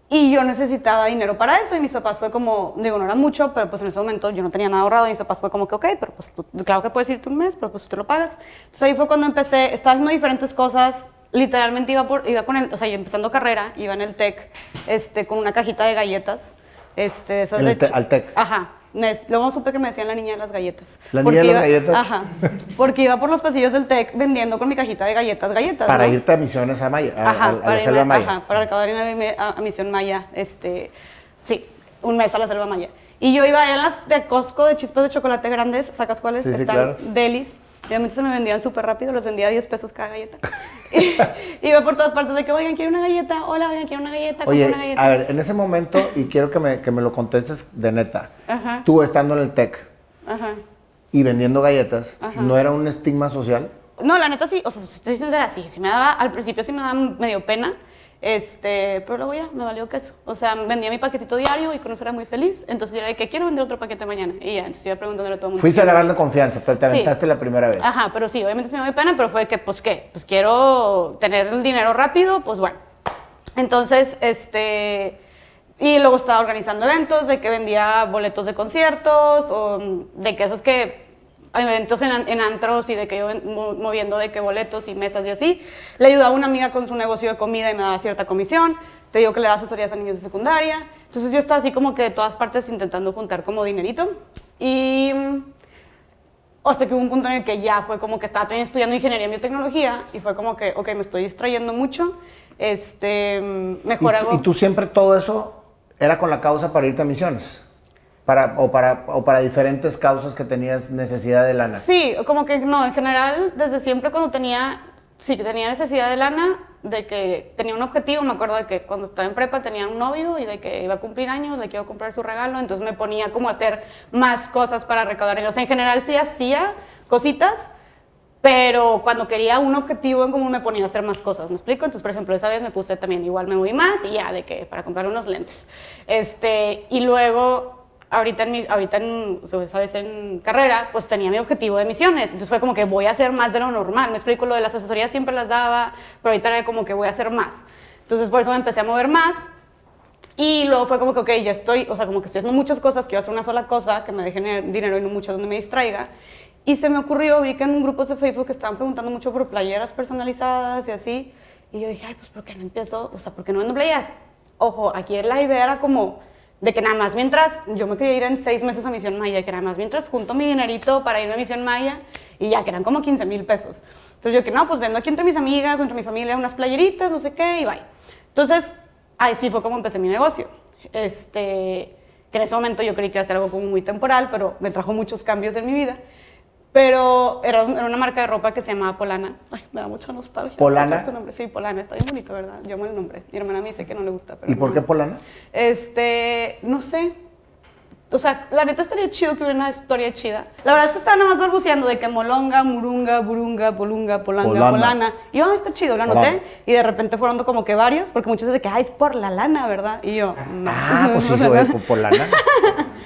Y yo necesitaba dinero para eso y mis papás fue como, digo, no era mucho, pero pues en ese momento yo no tenía nada ahorrado y mis papás fue como que, ok, pero pues claro que puedes irte un mes, pero pues tú te lo pagas. Entonces ahí fue cuando empecé, estaba haciendo diferentes cosas, literalmente iba, por, iba con el, o sea, empezando carrera, iba en el TEC, este, con una cajita de galletas, este, esas de... al TEC. Ajá, luego supe que me decían la niña de las galletas. La niña de las galletas. Ajá. Porque iba por los pasillos del TEC vendiendo con mi cajita de galletas, galletas. Para irte a Misiones a Maya, ajá, a, la Selva Maya. Ajá, para dinero a, a, Misión Maya, este, sí, un mes a la Selva Maya. Y yo iba a ir a las de Costco de chispas de chocolate grandes, ¿sacas cuáles? Sí, sí, Están delis. Obviamente se me vendían súper rápido, los vendía a 10 pesos cada galleta. y iba por todas partes de que, oigan, quiero una galleta, hola, oigan, quiero una galleta, Oye, una galleta. a ver, en ese momento, y quiero que me, que me lo contestes de neta, Ajá. tú estando en el TEC y vendiendo galletas, Ajá. ¿no era un estigma social? No, la neta sí, o sea, si estoy sincera, sí, sí me daba, al principio sí me daba medio pena, este, pero luego ya me valió queso. O sea, vendía mi paquetito diario y con eso era muy feliz. Entonces yo era de que quiero vender otro paquete mañana. Y ya, entonces iba preguntándole a todo el mundo. Fuiste agarrando confianza, pero te Sí. aventaste la primera vez. Ajá, pero sí, obviamente sí me dio pena, pero fue que, pues, ¿qué? Pues quiero tener el dinero rápido, pues bueno. Entonces, este... Y luego estaba organizando eventos, de que vendía boletos de conciertos, o de que esos que... Eventos en, en antros y de que yo moviendo de que boletos y mesas y así. Le ayudaba a una amiga con su negocio de comida y me daba cierta comisión. Te digo que le daba asesorías a niños de secundaria. Entonces yo estaba así como que de todas partes intentando juntar como dinerito. Y... hasta que hubo un punto en el que ya fue como que estaba también estudiando ingeniería en biotecnología y fue como que, ok, me estoy distrayendo mucho, este, mejor ¿Y, hago... y tú siempre todo eso era con la causa para irte a misiones? Para, o, para, o para diferentes causas que tenías necesidad de lana. Sí, como que no, en general, desde siempre cuando tenía, sí, tenía necesidad de lana, de que tenía un objetivo, me acuerdo de que cuando estaba en prepa tenía un novio y de que iba a cumplir años, le quiero comprar su regalo, entonces me ponía como a hacer más cosas para recaudar. O sea, en general sí hacía cositas, pero cuando quería un objetivo en común me ponía a hacer más cosas, ¿me explico? Entonces, por ejemplo, esa vez me puse también, igual me moví más y ya, de que para comprar unos lentes. Este, y luego, ahorita en, mi, ahorita en, vez en carrera, pues tenía mi objetivo de misiones. Entonces fue como que voy a hacer más de lo normal, me explico, lo de las asesorías siempre las daba, pero ahorita era como que voy a hacer más. Entonces, por eso me empecé a mover más. Y luego fue como que, ok, ya estoy, o sea, como que estoy haciendo muchas cosas, quiero hacer una sola cosa que me deje dinero y no muchas donde me distraiga. Y se me ocurrió, vi que en un grupo de Facebook estaban preguntando mucho por playeras personalizadas y así. Y yo dije, ay, pues, ¿por qué no empiezo? O sea, ¿por qué no vendo playeras? Ojo, aquí la idea era como de que nada más mientras, yo me quería ir en seis meses a Misión Maya, que nada más mientras junto mi dinerito para irme a Misión Maya y ya, que eran como 15 mil pesos. Entonces yo que no, pues vendo aquí entre mis amigas entre mi familia unas playeritas, no sé qué, y bye. Entonces, ahí sí fue como empecé mi negocio. Este, que en ese momento yo creí que iba a ser algo como muy temporal, pero me trajo muchos cambios en mi vida. Pero era, era una marca de ropa que se llamaba Polana. Ay, me da mucha nostalgia. ¿Polana? su nombre. Sí, Polana. Está bien bonito, ¿verdad? Yo amo el nombre. Mi hermana me dice que no le gusta. Pero ¿Y por me qué gusta. Polana? Este, no sé. O sea, la neta estaría chido que hubiera una historia chida. La verdad es que estaba nada más balbuceando de que molonga, murunga, burunga, polunga, polanga, Polana. polana. Y yo, ah, está chido, lo anoté. Polana. Y de repente fueron como que varios, porque muchos dicen que, ay, es por la lana, ¿verdad? Y yo, no. Ah, pues sí, ve por Polana.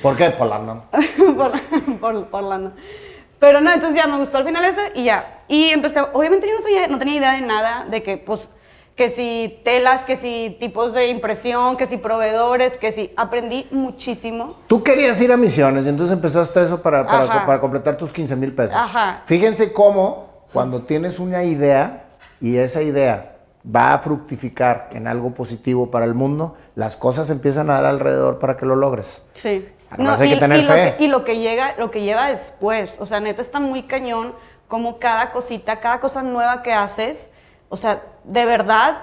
¿Por qué Polana? por, por, por lana. Pero no, entonces ya me gustó al final ese y ya. Y empecé, obviamente yo no sabía, no tenía idea de nada, de que pues, que si telas, que si tipos de impresión, que si proveedores, que si, aprendí muchísimo. Tú querías ir a misiones y entonces empezaste eso para, para, para completar tus 15 mil pesos. Ajá. Fíjense cómo cuando tienes una idea y esa idea va a fructificar en algo positivo para el mundo, las cosas empiezan a dar alrededor para que lo logres. Sí. Además hay que tener y lo fe. que- y lo que llega, lo que lleva después, o sea, neta está muy cañón como cada cosita, cada cosa nueva que haces, o sea, de verdad,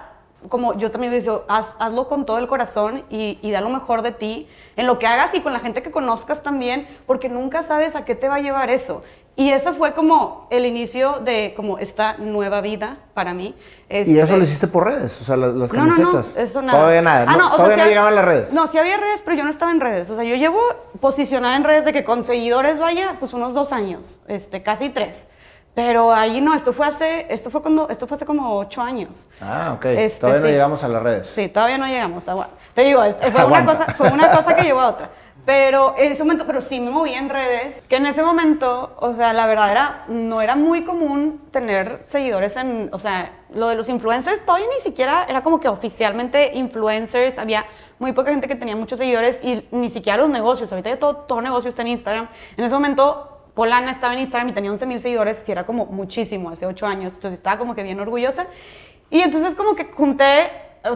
como yo también digo, haz, hazlo con todo el corazón y, y da lo mejor de ti en lo que hagas y con la gente que conozcas también, porque nunca sabes a qué te va a llevar eso. Y eso fue como el inicio de como esta nueva vida para mí. Y Este, eso lo hiciste por redes, o sea, las, las no, no, camisetas. no, eso nada. Todavía nada. Ah, no, no, o sea, todavía no hab- llegaban las redes. No, sí había redes, pero yo no estaba en redes. O sea, yo llevo posicionada en redes de que con seguidores vaya, pues unos dos años, este, casi tres. Pero ahí no, esto fue hace, esto fue cuando, esto fue hace como ocho años. Ah, ok. Este, todavía no sí. llegamos a las redes. Sí, todavía no llegamos. Te digo, es- fue una, cosa, fue una cosa que llevó a otra. Pero en ese momento, pero sí me moví en redes, que en ese momento, o sea, la verdad era, no era muy común tener seguidores en, o sea, lo de los influencers todavía ni siquiera era como que oficialmente influencers, había muy poca gente que tenía muchos seguidores y ni siquiera los negocios, ahorita ya todo, todo negocio está en Instagram. En ese momento Polana estaba en Instagram y tenía 11 mil seguidores, y era como muchísimo, hace 8 años, entonces estaba como que bien orgullosa. Y entonces como que junté,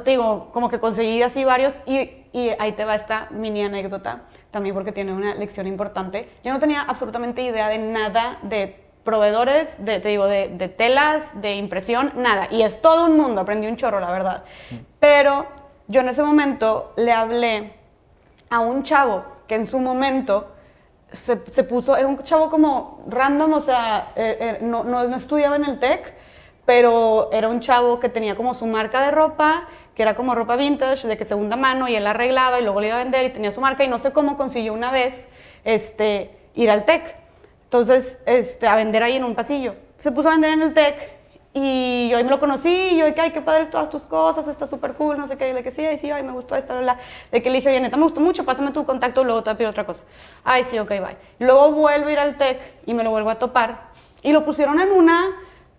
te digo, como que conseguí así varios y, y ahí te va esta mini anécdota, también porque tiene una lección importante. Yo no tenía absolutamente idea de nada de proveedores, de, te digo, de, de telas, de impresión, nada. Y es todo un mundo, aprendí un chorro, la verdad. Pero yo en ese momento le hablé a un chavo que en su momento se, se puso, era un chavo como random, o sea, eh, eh, no, no, no estudiaba en el TEC, pero era un chavo que tenía como su marca de ropa, que era como ropa vintage, de que segunda mano, y él la arreglaba y luego le iba a vender y tenía su marca, y no sé cómo consiguió una vez este, ir al TEC. Entonces, este, a vender ahí en un pasillo. Se puso a vender en el TEC y yo ahí me lo conocí, y yo que, ay, qué padres todas tus cosas, está súper cool, no sé qué, y de que sí, ay, sí, ay, me gustó esta, bla, bla. De que le dije, oye, neta, me gustó mucho, pásame tu contacto, luego te voy a pedir otra cosa. Ay, sí, ok, bye. Luego vuelvo a ir al TEC y me lo vuelvo a topar. Y lo pusieron en una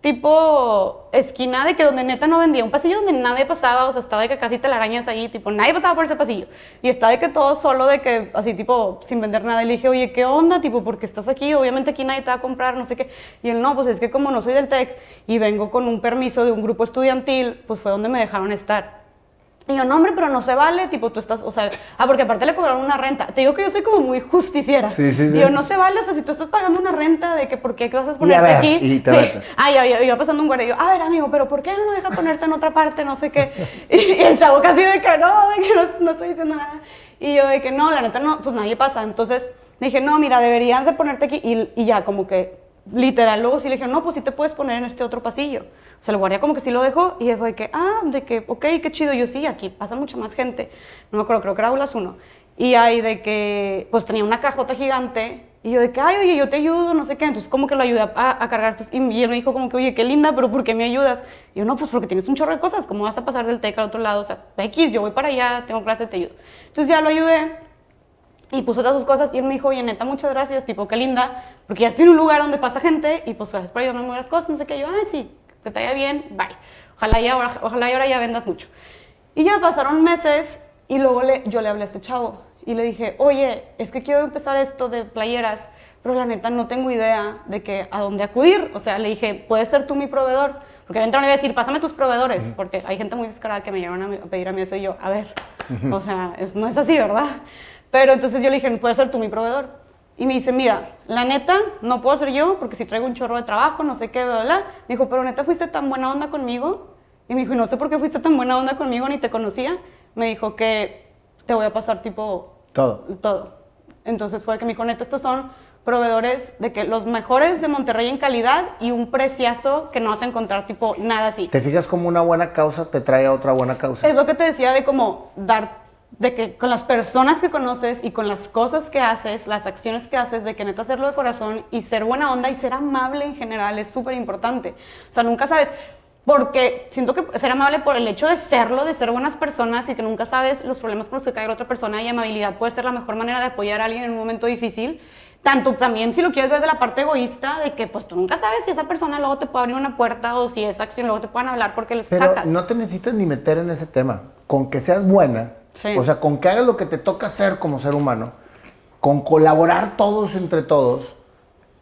tipo esquina de que donde neta no vendía, un pasillo donde nadie pasaba, o sea, estaba de que casi telarañas ahí, tipo, nadie pasaba por ese pasillo. Y estaba de que todo solo, de que así, tipo, sin vender nada. Y le dije, oye, ¿qué onda? Tipo, porque estás aquí? Obviamente aquí nadie te va a comprar, no sé qué. Y él, no, pues es que como no soy del TEC y vengo con un permiso de un grupo estudiantil, pues fue donde me dejaron estar. Y yo, no, hombre, pero no se vale, tipo, tú estás, o sea, ah, porque aparte le cobraron una renta. Te digo que yo soy como muy justiciera. Sí, sí, sí. Y yo, no se vale, o sea, si tú estás pagando una renta, de que, ¿por qué ¿Qué vas a ponerte ver, aquí? y te Sí. Ah, yo, yo, yo pasando un guardia, y yo, a ver, amigo, pero ¿por qué no lo deja ponerte en otra parte? No sé qué. Y, y el chavo casi de que no, de que no, no estoy diciendo nada. Y yo de que no, la neta no, pues nadie pasa. Entonces dije, no, mira, deberías de ponerte aquí. Y, y ya, como que, literal, luego sí le dije, no, pues sí te puedes poner en este otro pasillo. O sea, el guardia como que sí lo dejó y fue de que, ah, de que, ok, qué chido. Yo sí, aquí pasa mucha más gente. No me acuerdo, creo que era Aulas 1. Y ahí de que, pues tenía una cajota gigante. Y yo de que, ay, oye, yo te ayudo, no sé qué. Entonces, como que lo ayudé a, a cargar. Y él me dijo como que, oye, qué linda, pero ¿por qué me ayudas? Y yo, no, pues porque tienes un chorro de cosas. ¿Cómo vas a pasar del TEC al otro lado? O sea, X, yo voy para allá, tengo clase, te ayudo. Entonces ya lo ayudé y puso todas sus cosas y él me dijo, oye, neta, muchas gracias, tipo, qué linda, porque ya estoy en un lugar donde pasa gente y pues gracias por ayudarme en muchas cosas, no sé qué, yo, ay, sí, que te vaya bien, bye. Ojalá y ahora, ojalá y ahora ya vendas mucho. Y ya pasaron meses y luego le, yo le hablé a este chavo y le dije, oye, es que quiero empezar esto de playeras, pero la neta no tengo idea de que a dónde acudir. O sea, le dije, ¿puedes ser tú mi proveedor? Porque dentro le iba a decir, pásame tus proveedores, porque hay gente muy descarada que me llevan a, a pedir a mí eso y yo, a ver, o sea, es- no es así, ¿verdad? Pero entonces yo le dije, ¿puedes ser tú mi proveedor? Y me dice, mira, la neta, no puedo ser yo porque si traigo un chorro de trabajo, no sé qué, bla, bla. Me dijo, pero neta, fuiste tan buena onda conmigo. Y me dijo, "Y no sé por qué fuiste tan buena onda conmigo, ni te conocía. Me dijo que te voy a pasar tipo Todo. todo. Entonces fue que me dijo, neta, estos son proveedores de que los mejores de Monterrey en calidad y un preciazo que no vas a encontrar tipo nada así. ¿Te fijas como una buena causa te trae a otra buena causa? Es lo que te decía de como dar, de que con las personas que conoces y con las cosas que haces, las acciones que haces, de que neta hacerlo de corazón y ser buena onda y ser amable en general es súper importante. O sea, nunca sabes, porque siento que ser amable por el hecho de serlo, de ser buenas personas y que nunca sabes los problemas con los que cae otra persona y amabilidad puede ser la mejor manera de apoyar a alguien en un momento difícil. Tanto también si lo quieres ver de la parte egoísta, de que pues tú nunca sabes si esa persona luego te puede abrir una puerta o si esa acción luego te puedan hablar porque les Pero sacas. no te necesitas ni meter en ese tema. Con que seas buena, Sí. o sea, con que hagas lo que te toca hacer como ser humano, con colaborar todos entre todos,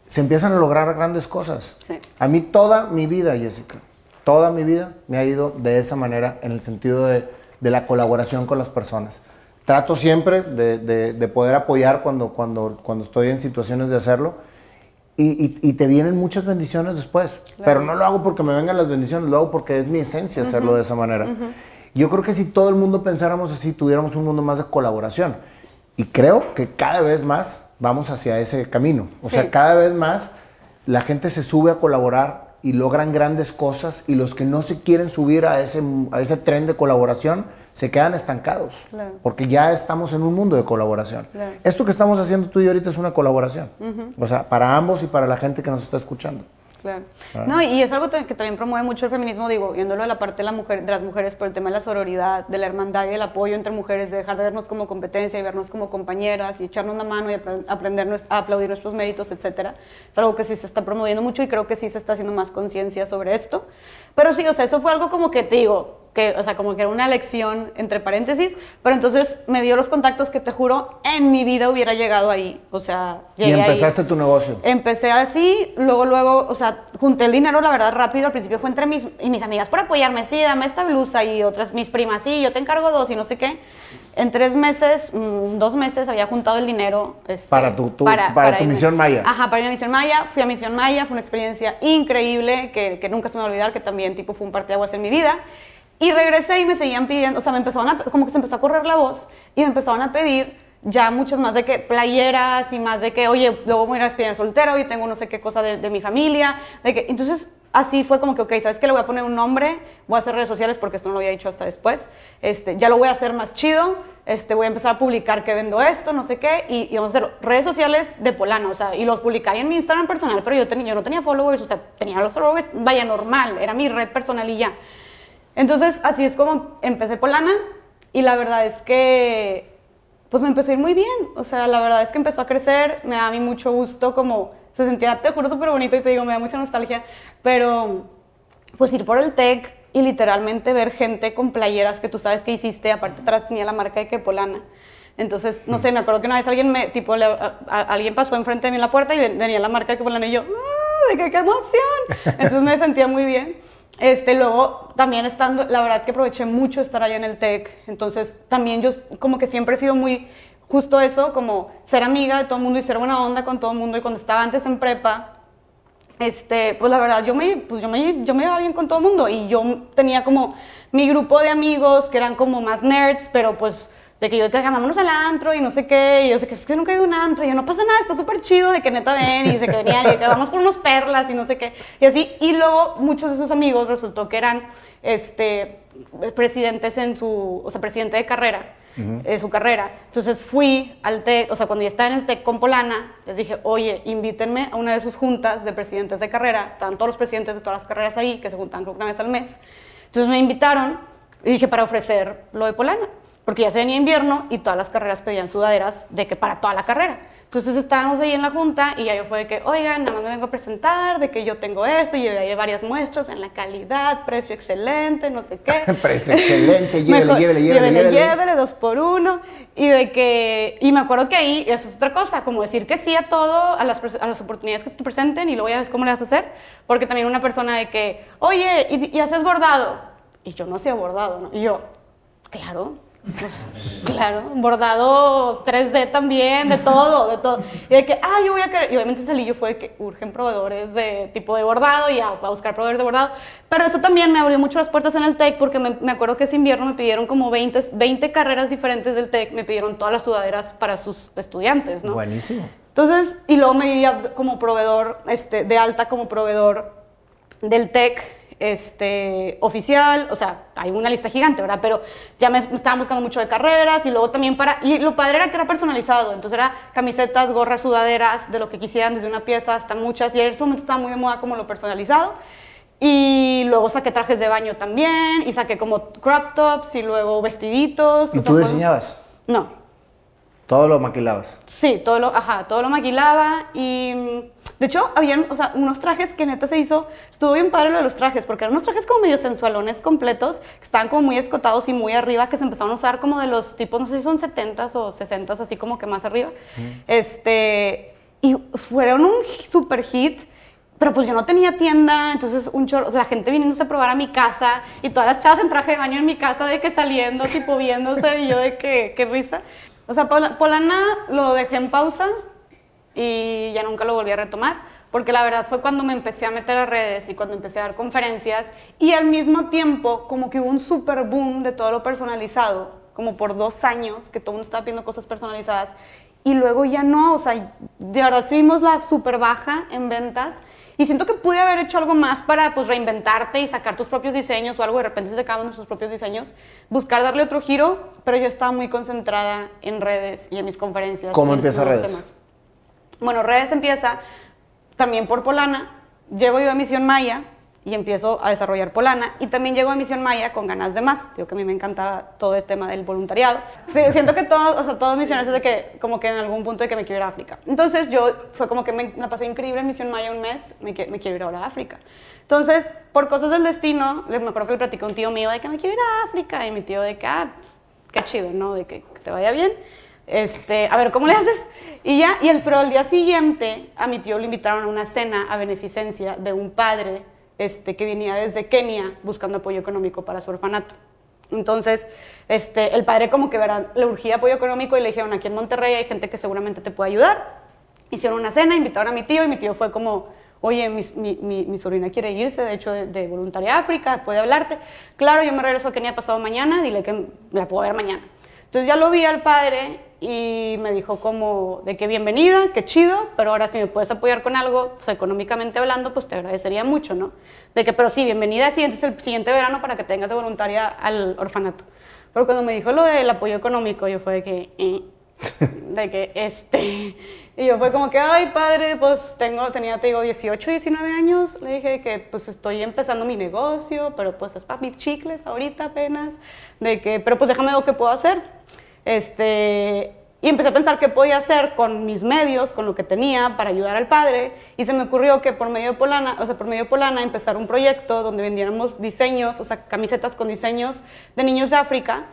se empiezan a lograr grandes cosas. Sí. A mí toda mi vida, Jessica, toda mi vida me ha ido de esa manera en el sentido de, de la colaboración con las personas. Trato siempre de, de- de poder apoyar cuando, cuando, cuando estoy en situaciones de hacerlo y, y- y te vienen muchas bendiciones después. Pero no lo hago porque me vengan las bendiciones, lo hago porque es mi esencia hacerlo de esa manera. Yo creo que si todo el mundo pensáramos así, tuviéramos un mundo más de colaboración. Y creo que cada vez más vamos hacia ese camino. O Sí. sea, cada vez más la gente se sube a colaborar y logran grandes cosas y los que no se quieren subir a ese, a ese tren de colaboración se quedan estancados. Claro. Porque ya estamos en un mundo de colaboración. Claro. Esto que estamos haciendo tú y yo ahorita es una colaboración. O sea, para ambos y para la gente que nos está escuchando. Claro. No, y es algo que también promueve mucho el feminismo, digo, viéndolo de la parte de, la mujer, de las mujeres por el tema de la sororidad, de la hermandad y del apoyo entre mujeres, de dejar de vernos como competencia y vernos como compañeras y echarnos una mano y apre- aprender a aplaudir nuestros méritos, etcétera. Es algo que sí se está promoviendo mucho y creo que sí se está haciendo más conciencia sobre esto. Pero sí, o sea, eso fue algo como que te digo, que, o sea, como que era una lección entre paréntesis, pero entonces me dio los contactos que te juro en mi vida hubiera llegado ahí. O sea, Y llegué ahí. empezaste tu negocio. Empecé así, luego, luego, o sea, junté el dinero, la verdad, rápido. Al principio fue entre mis, y mis amigas por apoyarme, sí, dame esta blusa, y otras, mis primas, sí, yo te encargo dos, y no sé qué. En tres meses, mm, dos meses, había juntado el dinero. este, Para tu- tu- para tu irme. Misión Maya. Ajá, para a Misión Maya. Fui a Misión Maya, fue una experiencia increíble, que, que nunca se me va a olvidar, que también, tipo, fue un parteaguas en mi vida. Y regresé y me seguían pidiendo, o sea, me empezaron a, como que se empezó a correr la voz, y me empezaban a pedir ya muchas más de que playeras y más de que, oye, luego voy a ir a despedir soltero y tengo no sé qué cosa de, de mi familia. De que, entonces, así fue como que, ok, ¿sabes qué? Le voy a poner un nombre, voy a hacer redes sociales porque esto no lo había dicho hasta después. Este, ya lo voy a hacer más chido, este, voy a empezar a publicar que vendo esto, no sé qué, y, y vamos a hacer redes sociales de Polana, o sea, y los publicaba en mi Instagram personal, pero yo, tenía, yo no tenía followers, o sea, tenía los followers, vaya, normal, era mi red personal y ya. Entonces, así es como empecé Polana, y la verdad es que pues me empezó a ir muy bien. O sea, la verdad es que empezó a crecer, me da a mí mucho gusto, como se sentía, te juro, súper bonito y te digo, me da mucha nostalgia, pero pues ir por el TEC y literalmente ver gente con playeras que tú sabes que hiciste, aparte atrás tenía la marca de Kepolana. Entonces, no sé, me acuerdo que una vez alguien me, tipo, le, a, a, alguien pasó enfrente de mí en la puerta y venía la marca de Kepolana y yo, ¡ah, de qué, qué emoción! Entonces me sentía muy bien. Este, luego, también estando, la verdad que aproveché mucho estar allá en el TEC, entonces también yo como que siempre he sido muy, justo eso, como ser amiga de todo el mundo y ser buena onda con todo el mundo, y cuando estaba antes en prepa, este, pues la verdad, yo me, pues yo me, yo me iba bien con todo el mundo, y yo tenía como mi grupo de amigos que eran como más nerds, pero pues de que yo te llamámonos al antro y no sé qué, y yo sé que es que nunca he ido a un antro, y yo no pasa nada, está súper chido de que neta ven, y dice que venían, y que vamos por unos perlas y no sé qué, y así, y luego muchos de esos amigos resultó que eran este, presidentes en su, o sea, presidente de carrera, uh -huh. de su carrera, entonces fui al TEC, o sea, cuando ya estaba en el TEC con Polana, les dije, oye, invítenme a una de sus juntas de presidentes de carrera, estaban todos los presidentes de todas las carreras ahí, que se juntan creo una vez al mes, entonces me invitaron, y dije, para ofrecer lo de Polana, porque ya se venía invierno y todas las carreras pedían sudaderas de que para toda la carrera. Entonces estábamos ahí en la junta y ya yo fue de que, oigan, nada más me vengo a presentar, de que yo tengo esto, y llevé varias muestras en la calidad, precio excelente, no sé qué. precio excelente, llévele, Mejor, llévele, llévele, llévele, llévele. llévele, dos por uno. Y de que, y me acuerdo que ahí, eso es otra cosa, como decir que sí a todo, a las, a las oportunidades que te presenten y luego ya ves cómo le vas a hacer. Porque también una persona de que, oye, ¿y, y haces bordado? Y yo no hacía bordado, ¿no? Y yo, claro, claro, bordado 3D también, de todo, de todo. Y de que, ah, yo voy a querer, y obviamente salí yo fue de que urgen proveedores de tipo de bordado y a, a buscar proveedores de bordado. Pero eso también me abrió mucho las puertas en el TEC porque me, me, acuerdo que ese invierno me pidieron como 20, 20 carreras diferentes del TEC, me pidieron todas las sudaderas para sus estudiantes, ¿no? Buenísimo. Entonces, y luego me di como proveedor, este, de alta como proveedor del TEC este, oficial, o sea, hay una lista gigante, ¿verdad? Pero ya me, estaban buscando mucho de carreras y luego también para, y lo padre era que era personalizado, entonces era camisetas, gorras, sudaderas, de lo que quisieran, desde una pieza hasta muchas, y en ese momento estaba muy de moda como lo personalizado. Y luego saqué trajes de baño también, y saqué como crop tops y luego vestiditos. ¿Y tú sea, diseñabas? No. ¿Todo lo maquilabas? Sí, todo lo, ajá, todo lo maquilaba y de hecho habían, o sea, unos trajes que neta se hizo, estuvo bien padre lo de los trajes, porque eran unos trajes como medio sensualones completos, que estaban como muy escotados y muy arriba, que se empezaron a usar como de los tipos, no sé si son 70s o 60s, así como que más arriba. Mm. Este, y fueron un super hit pero pues yo no tenía tienda, entonces un chorro, la gente viniéndose a probar a mi casa y todas las chavas en traje de baño en mi casa de que saliendo, tipo viéndose y yo de que, qué risa. O sea, Polana lo dejé en pausa y ya nunca lo volví a retomar, porque la verdad fue cuando me empecé a meter a redes y cuando empecé a dar conferencias y al mismo tiempo como que hubo un super boom de todo lo personalizado, como por dos años que todo el mundo estaba pidiendo cosas personalizadas y luego ya no, o sea, de verdad sí vimos la super baja en ventas y siento que pude haber hecho algo más para pues reinventarte y sacar tus propios diseños o algo, de repente se sacaban nuestros propios diseños, buscar darle otro giro, pero yo estaba muy concentrada en redes y en mis conferencias. ¿Cómo empieza redes? Temas. Bueno, redes empieza también por Polana, llego yo a Misión Maya y empiezo a desarrollar Polana y también llego a Misión Maya con ganas de más, digo que a mí me encantaba todo este tema del voluntariado. Siento que todos, o sea, todos misioneros de que como que en algún punto de que me quiero ir a África. Entonces yo fue como que me, me pasé increíble en Misión Maya un mes, me, me, quiero ir ahora a África. Entonces, por cosas del destino, me acuerdo que le platicé a un tío mío de que me quiero ir a África y mi tío de que, ah, qué chido, ¿no? De que, que te vaya bien. Este, a ver, ¿cómo le haces? Y ya, y el, pero al día siguiente a mi tío le invitaron a una cena a beneficencia de un padre este, que venía desde Kenia buscando apoyo económico para su orfanato. Entonces, este, el padre como que ¿verdad? le urgía apoyo económico y le dijeron, aquí en Monterrey hay gente que seguramente te puede ayudar. Hicieron una cena, invitaron a mi tío y mi tío fue como, oye, mi, sobrina quiere irse, de hecho, de, de, voluntaria África, puede hablarte. Claro, yo me regreso a Kenia pasado mañana, dile que la puedo ver mañana. Entonces ya lo vi al padre y me dijo como de que bienvenida, que chido, pero ahora si me puedes apoyar con algo, pues, económicamente hablando, pues te agradecería mucho, ¿no? De que, pero sí, bienvenida es el siguiente verano para que tengas de voluntaria al orfanato. Pero cuando me dijo lo del apoyo económico, yo fue de que, eh, de que, este, y yo fue como que, ay, padre, pues tengo, tenía, te digo, 18, 19 años, le dije que pues estoy empezando mi negocio, pero pues es para mis chicles ahorita apenas, de que, pero pues déjame ver qué puedo hacer. Este, y empecé a pensar qué podía hacer con mis medios, con lo que tenía para ayudar al padre. Y se me ocurrió que por medio de Polana, o sea, por medio de Polana empezar un proyecto donde vendiéramos diseños, o sea, camisetas con diseños de niños de África,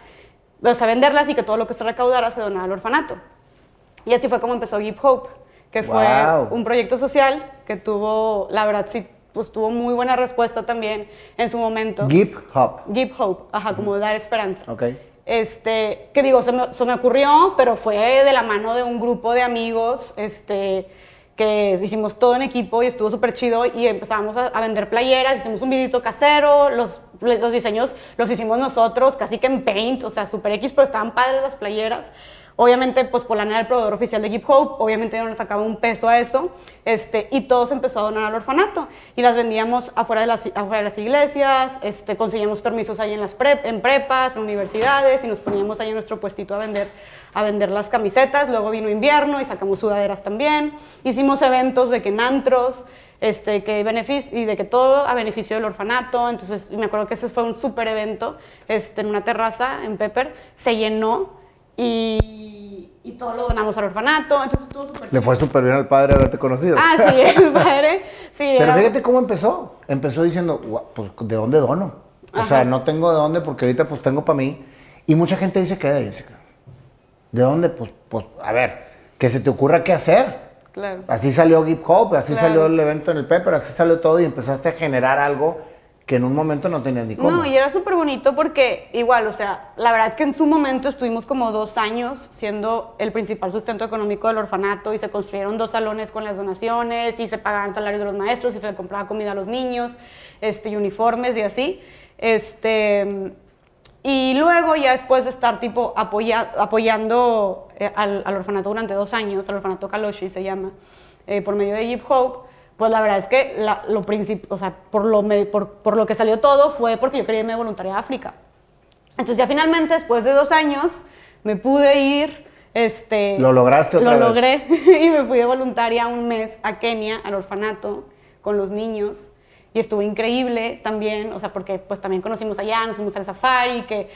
o sea, venderlas y que todo lo que se recaudara se donara al orfanato. Y así fue como empezó Give Hope, que fue un proyecto social que tuvo, la verdad, sí, pues tuvo muy buena respuesta también en su momento. Give Hope. Give Hope, ajá, como dar esperanza. Okay. Este, que digo, se me, se me, ocurrió, pero fue de la mano de un grupo de amigos, este, que hicimos todo en equipo y estuvo súper chido y empezamos a, vender playeras, hicimos un vidito casero, los, los diseños los hicimos nosotros, casi que en Paint, o sea, súper X, pero estaban padres las playeras. Obviamente, pues Polana era el proveedor oficial de Give Hope, obviamente no le sacaba un peso a eso, este, y todo se empezó a donar al orfanato. Y las vendíamos afuera de las, afuera de las iglesias, este, conseguíamos permisos ahí en, las en prepas, en universidades, y nos poníamos ahí en nuestro puestito a vender, a vender las camisetas. Luego vino invierno y sacamos sudaderas también. Hicimos eventos de que en este, que beneficio, y de que todo a beneficio del orfanato. Entonces, me acuerdo que ese fue un súper evento este, en una terraza en Pepper. Se llenó y, y todo lo donamos al orfanato, entonces estuvo súper Le fue súper bien al padre haberte conocido. Ah, sí, el padre, sí. Pero fíjate cómo empezó, empezó diciendo, pues, ¿de dónde dono? O sea, no tengo de dónde porque ahorita pues tengo para mí. Y mucha gente dice de Jessica. ¿De dónde? Pues, pues, a ver, que se te ocurra qué hacer. Claro. Así salió Hip Hop, así salió el evento en el Pepper, así salió todo y empezaste a generar algo que en un momento no tenías ni cómo. No, y era súper bonito porque igual, o sea, la verdad es que en su momento estuvimos como dos años siendo el principal sustento económico del orfanato y se construyeron dos salones con las donaciones y se pagaban salarios de los maestros y se le compraba comida a los niños, este, y uniformes y así. Este, y luego ya después de estar tipo apoyando eh, al, orfanato durante dos años, al orfanato Kaloshi se llama, eh, por medio de Hip Hope, pues la verdad es que lo o sea, por lo, por, por, lo que salió todo fue porque yo quería irme voluntaria a África. Entonces ya finalmente, después de dos años, me pude ir. Este, ¿Lo lograste otra Lo logré y me fui de voluntaria un mes a Kenia, al orfanato, con los niños. Y estuvo increíble también, o sea, porque pues también conocimos allá, nos fuimos al safari, que,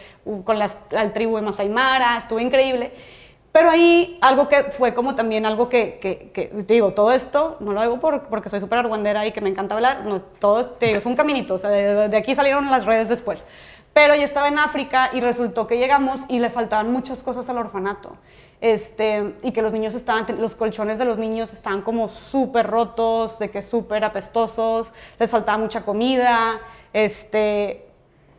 con la, tribu de Masai Mara, estuvo increíble. Pero ahí algo que fue como también algo que, que, que digo, todo esto no lo hago por, porque soy súper argüendera y que me encanta hablar, no, todo te digo, es un caminito, o sea, de, aquí salieron las redes después. Pero ya estaba en África y resultó que llegamos y le faltaban muchas cosas al orfanato. Este, y que los niños estaban, los colchones de los niños estaban como súper rotos, de que súper apestosos, les faltaba mucha comida, este,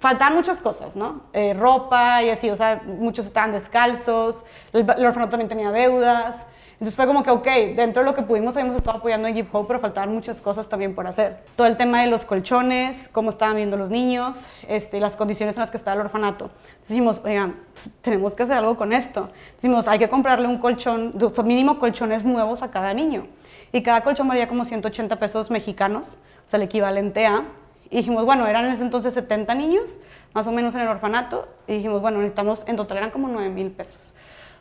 faltaban muchas cosas, ¿no? Eh, ropa y así, o sea, muchos estaban descalzos, el, orfanato también tenía deudas. Entonces fue como que, ok, dentro de lo que pudimos habíamos estado apoyando Give Hope, pero faltaban muchas cosas también por hacer. Todo el tema de los colchones, cómo estaban viendo los niños, este, las condiciones en las que estaba el orfanato. Entonces dijimos, oigan, pues, tenemos que hacer algo con esto. Dijimos, hay que comprarle un colchón, mínimo colchones nuevos a cada niño. Y cada colchón valía como 180 pesos mexicanos, o sea, el equivalente a y dijimos, bueno, eran en ese entonces 70 niños, más o menos en el orfanato, y dijimos, bueno, necesitamos, en total eran como 9 mil pesos.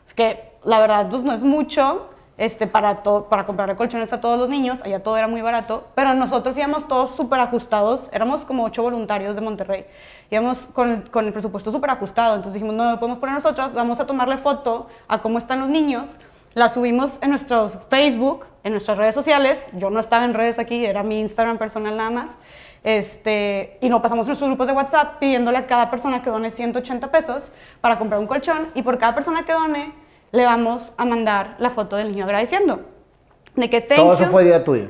Es que la verdad, pues no es mucho este, para, para comprar colchones a todos los niños, allá todo era muy barato, pero nosotros íbamos todos súper ajustados, éramos como 8 voluntarios de Monterrey, íbamos con el, con el presupuesto súper ajustado, entonces dijimos, no lo podemos poner nosotros, vamos a tomarle foto a cómo están los niños, la subimos en nuestro Facebook, en nuestras redes sociales, yo no estaba en redes aquí, era mi Instagram personal nada más, este, y nos pasamos nuestros grupos de WhatsApp pidiéndole a cada persona que done 180 pesos para comprar un colchón y por cada persona que done le vamos a mandar la foto del niño agradeciendo. De que Todo eso fue día tuyo.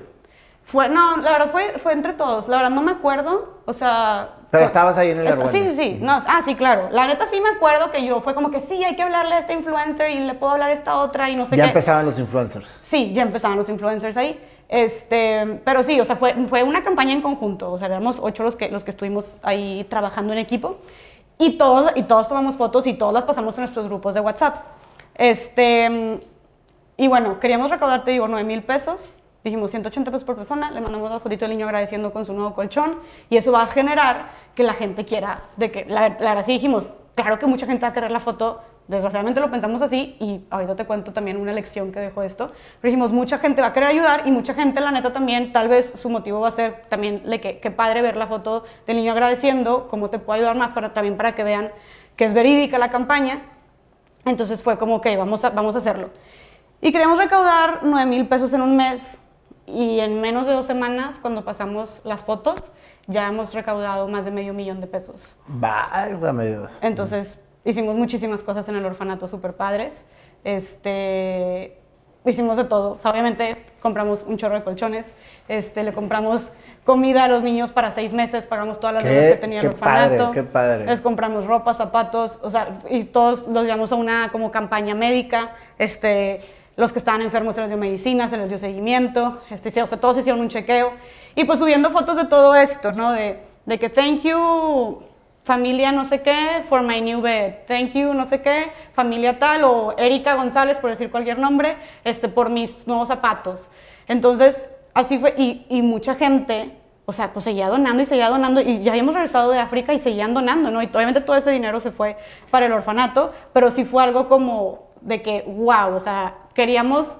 Fue, no, la verdad fue, fue entre todos. La verdad no me acuerdo, o sea... Pero estabas ahí en el Sí, sí, sí. No, ah, sí, claro. La neta sí me acuerdo que yo fue como que sí, hay que hablarle a este influencer y le puedo hablar a esta otra y no sé qué. Ya empezaban los influencers. Sí, ya empezaban los influencers ahí. Este, pero sí, o sea, fue, fue una campaña en conjunto, o sea, éramos ocho los que, los que estuvimos ahí trabajando en equipo. Y todos, y todos tomamos fotos y todos las pasamos en nuestros grupos de WhatsApp. Este, y bueno, queríamos recaudar, te digo, 9 mil pesos. Dijimos 180 pesos por persona, le mandamos la fotito del niño agradeciendo con su nuevo colchón y eso va a generar que la gente quiera, de que, la, la verdad sí dijimos, claro que mucha gente va a querer la foto, desgraciadamente lo pensamos así y ahorita te cuento también una lección que dejó esto, pero dijimos, mucha gente va a querer ayudar y mucha gente, la neta, también, tal vez su motivo va a ser también, de que, qué padre ver la foto del niño agradeciendo, cómo te puedo ayudar más, para, también para que vean que es verídica la campaña. Entonces fue como, ok, vamos a, vamos a hacerlo. Y queríamos recaudar 9 mil pesos en un mes y en menos de dos semanas, cuando pasamos las fotos, ya hemos recaudado más de medio millón de pesos. Válgame Dios. Entonces, hicimos muchísimas cosas en el orfanato super padres. Este, hicimos de todo. O sea, obviamente compramos un chorro de colchones, este, le compramos comida a los niños para seis meses, pagamos todas las deudas que tenía el qué padre, orfanato. qué padre. Les compramos ropa, zapatos, o sea, y todos los llevamos a una como campaña médica. Este, los que estaban enfermos se les dio medicina, se les dio seguimiento, este, o sea, todos hicieron un chequeo. Y pues subiendo fotos de todo esto, ¿no? De, de que thank you familia no sé qué for my new bed, thank you no sé qué, familia tal o Erika González por decir cualquier nombre, este por mis nuevos zapatos. Entonces, así fue y, y mucha gente, o sea, pues seguía donando y seguía donando y ya habíamos regresado de África y seguían donando, ¿no? Y obviamente todo ese dinero se fue para el orfanato, pero sí fue algo como de que, wow, o sea, queríamos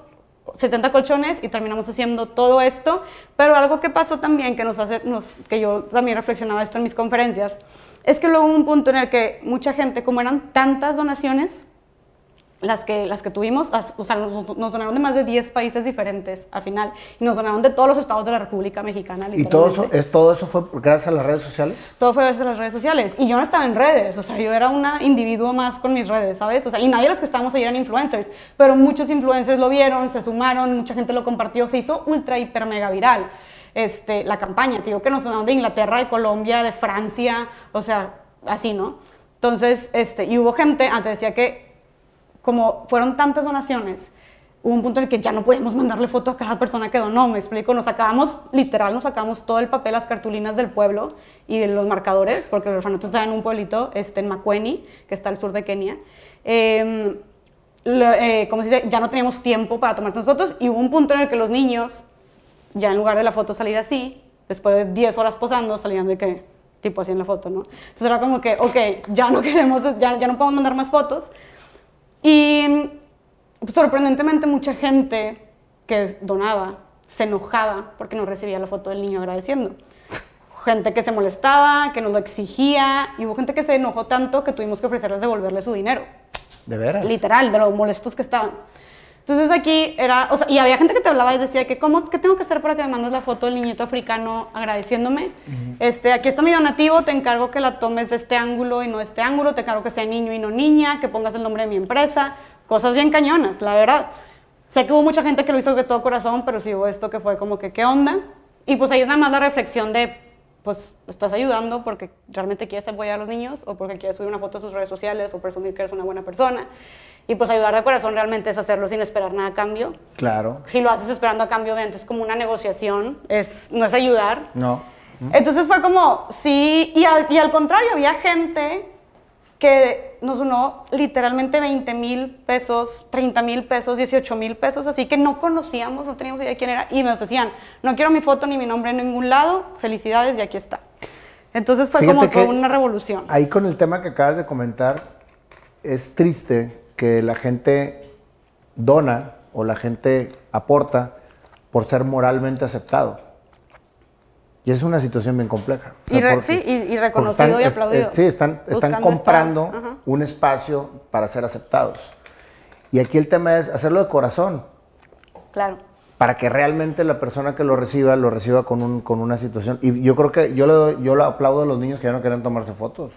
70 colchones y terminamos haciendo todo esto, pero algo que pasó también, que, nos hace, nos, que yo también reflexionaba esto en mis conferencias, es que luego hubo un punto en el que mucha gente, como eran tantas donaciones, las que, las que tuvimos, o sea, nos, nos donaron de más de 10 países diferentes al final, y nos donaron de todos los estados de la República Mexicana, ¿Y todo eso, es, todo eso fue gracias a las redes sociales? Todo fue gracias a las redes sociales. Y yo no estaba en redes, o sea, yo era una individuo más con mis redes, ¿sabes? O sea, y nadie de los que estábamos ahí eran influencers, pero muchos influencers lo vieron, se sumaron, mucha gente lo compartió, se hizo ultra, hiper, mega viral. Este, la campaña, te digo que nos donaron de Inglaterra, de Colombia, de Francia, o sea, así, ¿no? Entonces, este, y hubo gente, antes decía que como fueron tantas donaciones, hubo un punto en el que ya no podíamos mandarle foto a cada persona que donó, me explico, nos sacábamos, literal, nos sacamos todo el papel, las cartulinas del pueblo y de los marcadores, porque el orfanato estaba en un pueblito, este, en Makueni, que está al sur de Kenia. Lo- eh, como se dice, ya no teníamos tiempo para tomar tantas fotos y hubo un punto en el que los niños, ya en lugar de la foto salir así, después de 10 horas posando, salían de que, tipo así en la foto, ¿no? Entonces era como que, ok, ya no queremos, ya, ya no podemos mandar más fotos. Y pues, sorprendentemente mucha gente que donaba se enojaba porque no recibía la foto del niño agradeciendo. Gente que se molestaba, que nos lo exigía, y hubo gente que se enojó tanto que tuvimos que ofrecerles devolverle su dinero. ¿De veras? Literal, de lo molestos que estaban. Entonces aquí era, o sea, y había gente que te hablaba y decía que, ¿cómo, ¿qué tengo que hacer para que me mandes la foto del niñito africano agradeciéndome? este, aquí está mi donativo, te encargo que la tomes de este ángulo y no de este ángulo, te encargo que sea niño y no niña, que pongas el nombre de mi empresa, cosas bien cañonas, la verdad. Sé que hubo mucha gente que lo hizo de todo corazón, pero sí hubo esto que fue como que, ¿qué onda? Y pues ahí es nada más la reflexión de, pues, estás ayudando porque realmente quieres apoyar a los niños o porque quieres subir una foto a tus redes sociales o presumir que eres una buena persona. Y pues ayudar de corazón realmente es hacerlo sin esperar nada a cambio. Claro. Si lo haces esperando a cambio, obviamente es como una negociación, es, no es ayudar. No. Entonces fue como, sí, y al, y al contrario, había gente que nos donó literalmente 20 mil pesos, 30 mil pesos, 18 mil pesos, así que no conocíamos, no teníamos idea de quién era, y nos decían, no quiero mi foto ni mi nombre en ningún lado, felicidades, y aquí está. Entonces fue Fíjate como que una revolución. Ahí con el tema que acabas de comentar, es triste que la gente dona o la gente aporta por ser moralmente aceptado. Y es una situación bien compleja. Y re- sí, y- y reconocido y es- aplaudido. es- sí, están, están comprando un espacio para ser aceptados. Y aquí el tema es hacerlo de corazón, Claro. Para que realmente la persona que lo reciba, lo reciba con, un, con una situación. Y yo creo que yo le doy- yo lo aplaudo a los niños que ya no querían tomarse fotos.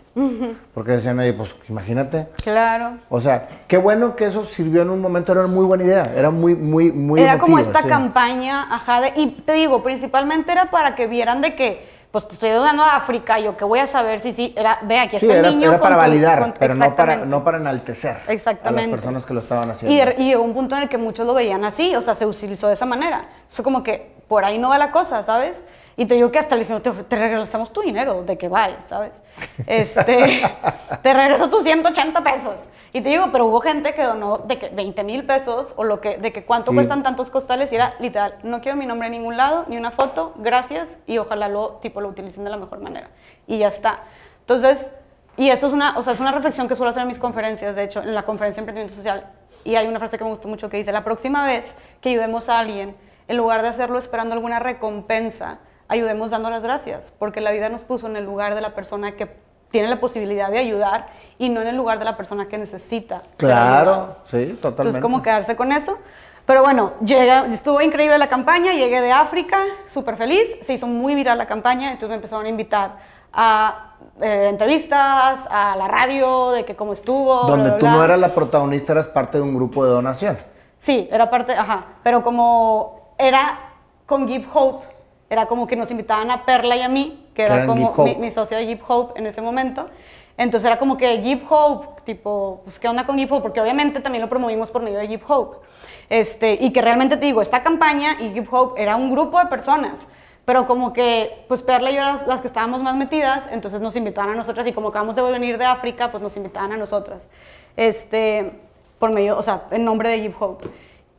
Porque decían, oye, pues imagínate. Claro. O sea, qué bueno que eso sirvió en un momento, era una muy buena idea, era muy, muy, muy era como esta sí. campaña, ajá, de- y te digo, principalmente era para que vieran de que, pues te estoy donando a África, yo que voy a saber si sí, era, ve, aquí Sí, está era, el niño. era para con validar, con- pero no para, exactamente. no para enaltecer a las Exactamente. personas que lo estaban Y, haciendo. de- y llegó un punto en el que muchos lo veían así, o sea, se utilizó de esa manera. Fue como que por ahí no va la cosa, ¿sabes? Y te digo que hasta le dije, te, te regresamos tu dinero, de que vaya, ¿sabes? Este, te regreso tus 180 pesos. Y te digo, pero hubo gente que donó de que 20 mil pesos o lo que, de que cuánto cuestan tantos costales y era literal, no quiero mi nombre en ningún lado, ni una foto, gracias, y ojalá lo, tipo, lo utilicen de la mejor manera. Y ya está. Entonces, y eso es una, o sea, es una reflexión que suelo hacer en mis conferencias, de hecho, en la conferencia de emprendimiento social. Y hay una frase que me gustó mucho que dice, la próxima vez que ayudemos a alguien, en lugar de hacerlo esperando alguna recompensa, ayudemos dando las gracias, porque la vida nos puso en el lugar de la persona que tiene la posibilidad de ayudar y no en el lugar de la persona que necesita. Claro, sí, totalmente. Entonces, como quedarse con eso. Pero bueno, llega, estuvo increíble la campaña, llegué de África, súper feliz, se hizo muy viral la campaña, entonces me empezaron a invitar a eh, entrevistas, a la radio, de que cómo estuvo. Donde tú no eras la protagonista, eras parte de un grupo de donación. Sí, era parte, ajá, pero como era con Give Hope, era como que nos invitaban a Perla y a mí, que era como mi, socio de Give Hope en ese momento. Entonces era como que Give Hope, tipo, pues qué onda con Give Hope, porque obviamente también lo promovimos por medio de Give Hope. Este, y que realmente te digo, esta campaña y Give Hope era un grupo de personas, pero como que, pues Perla y yo las, las que estábamos más metidas, entonces nos invitaban a nosotras y como acabamos de venir de África, pues nos invitaban a nosotras. Este, por medio, o sea, en nombre de Give Hope.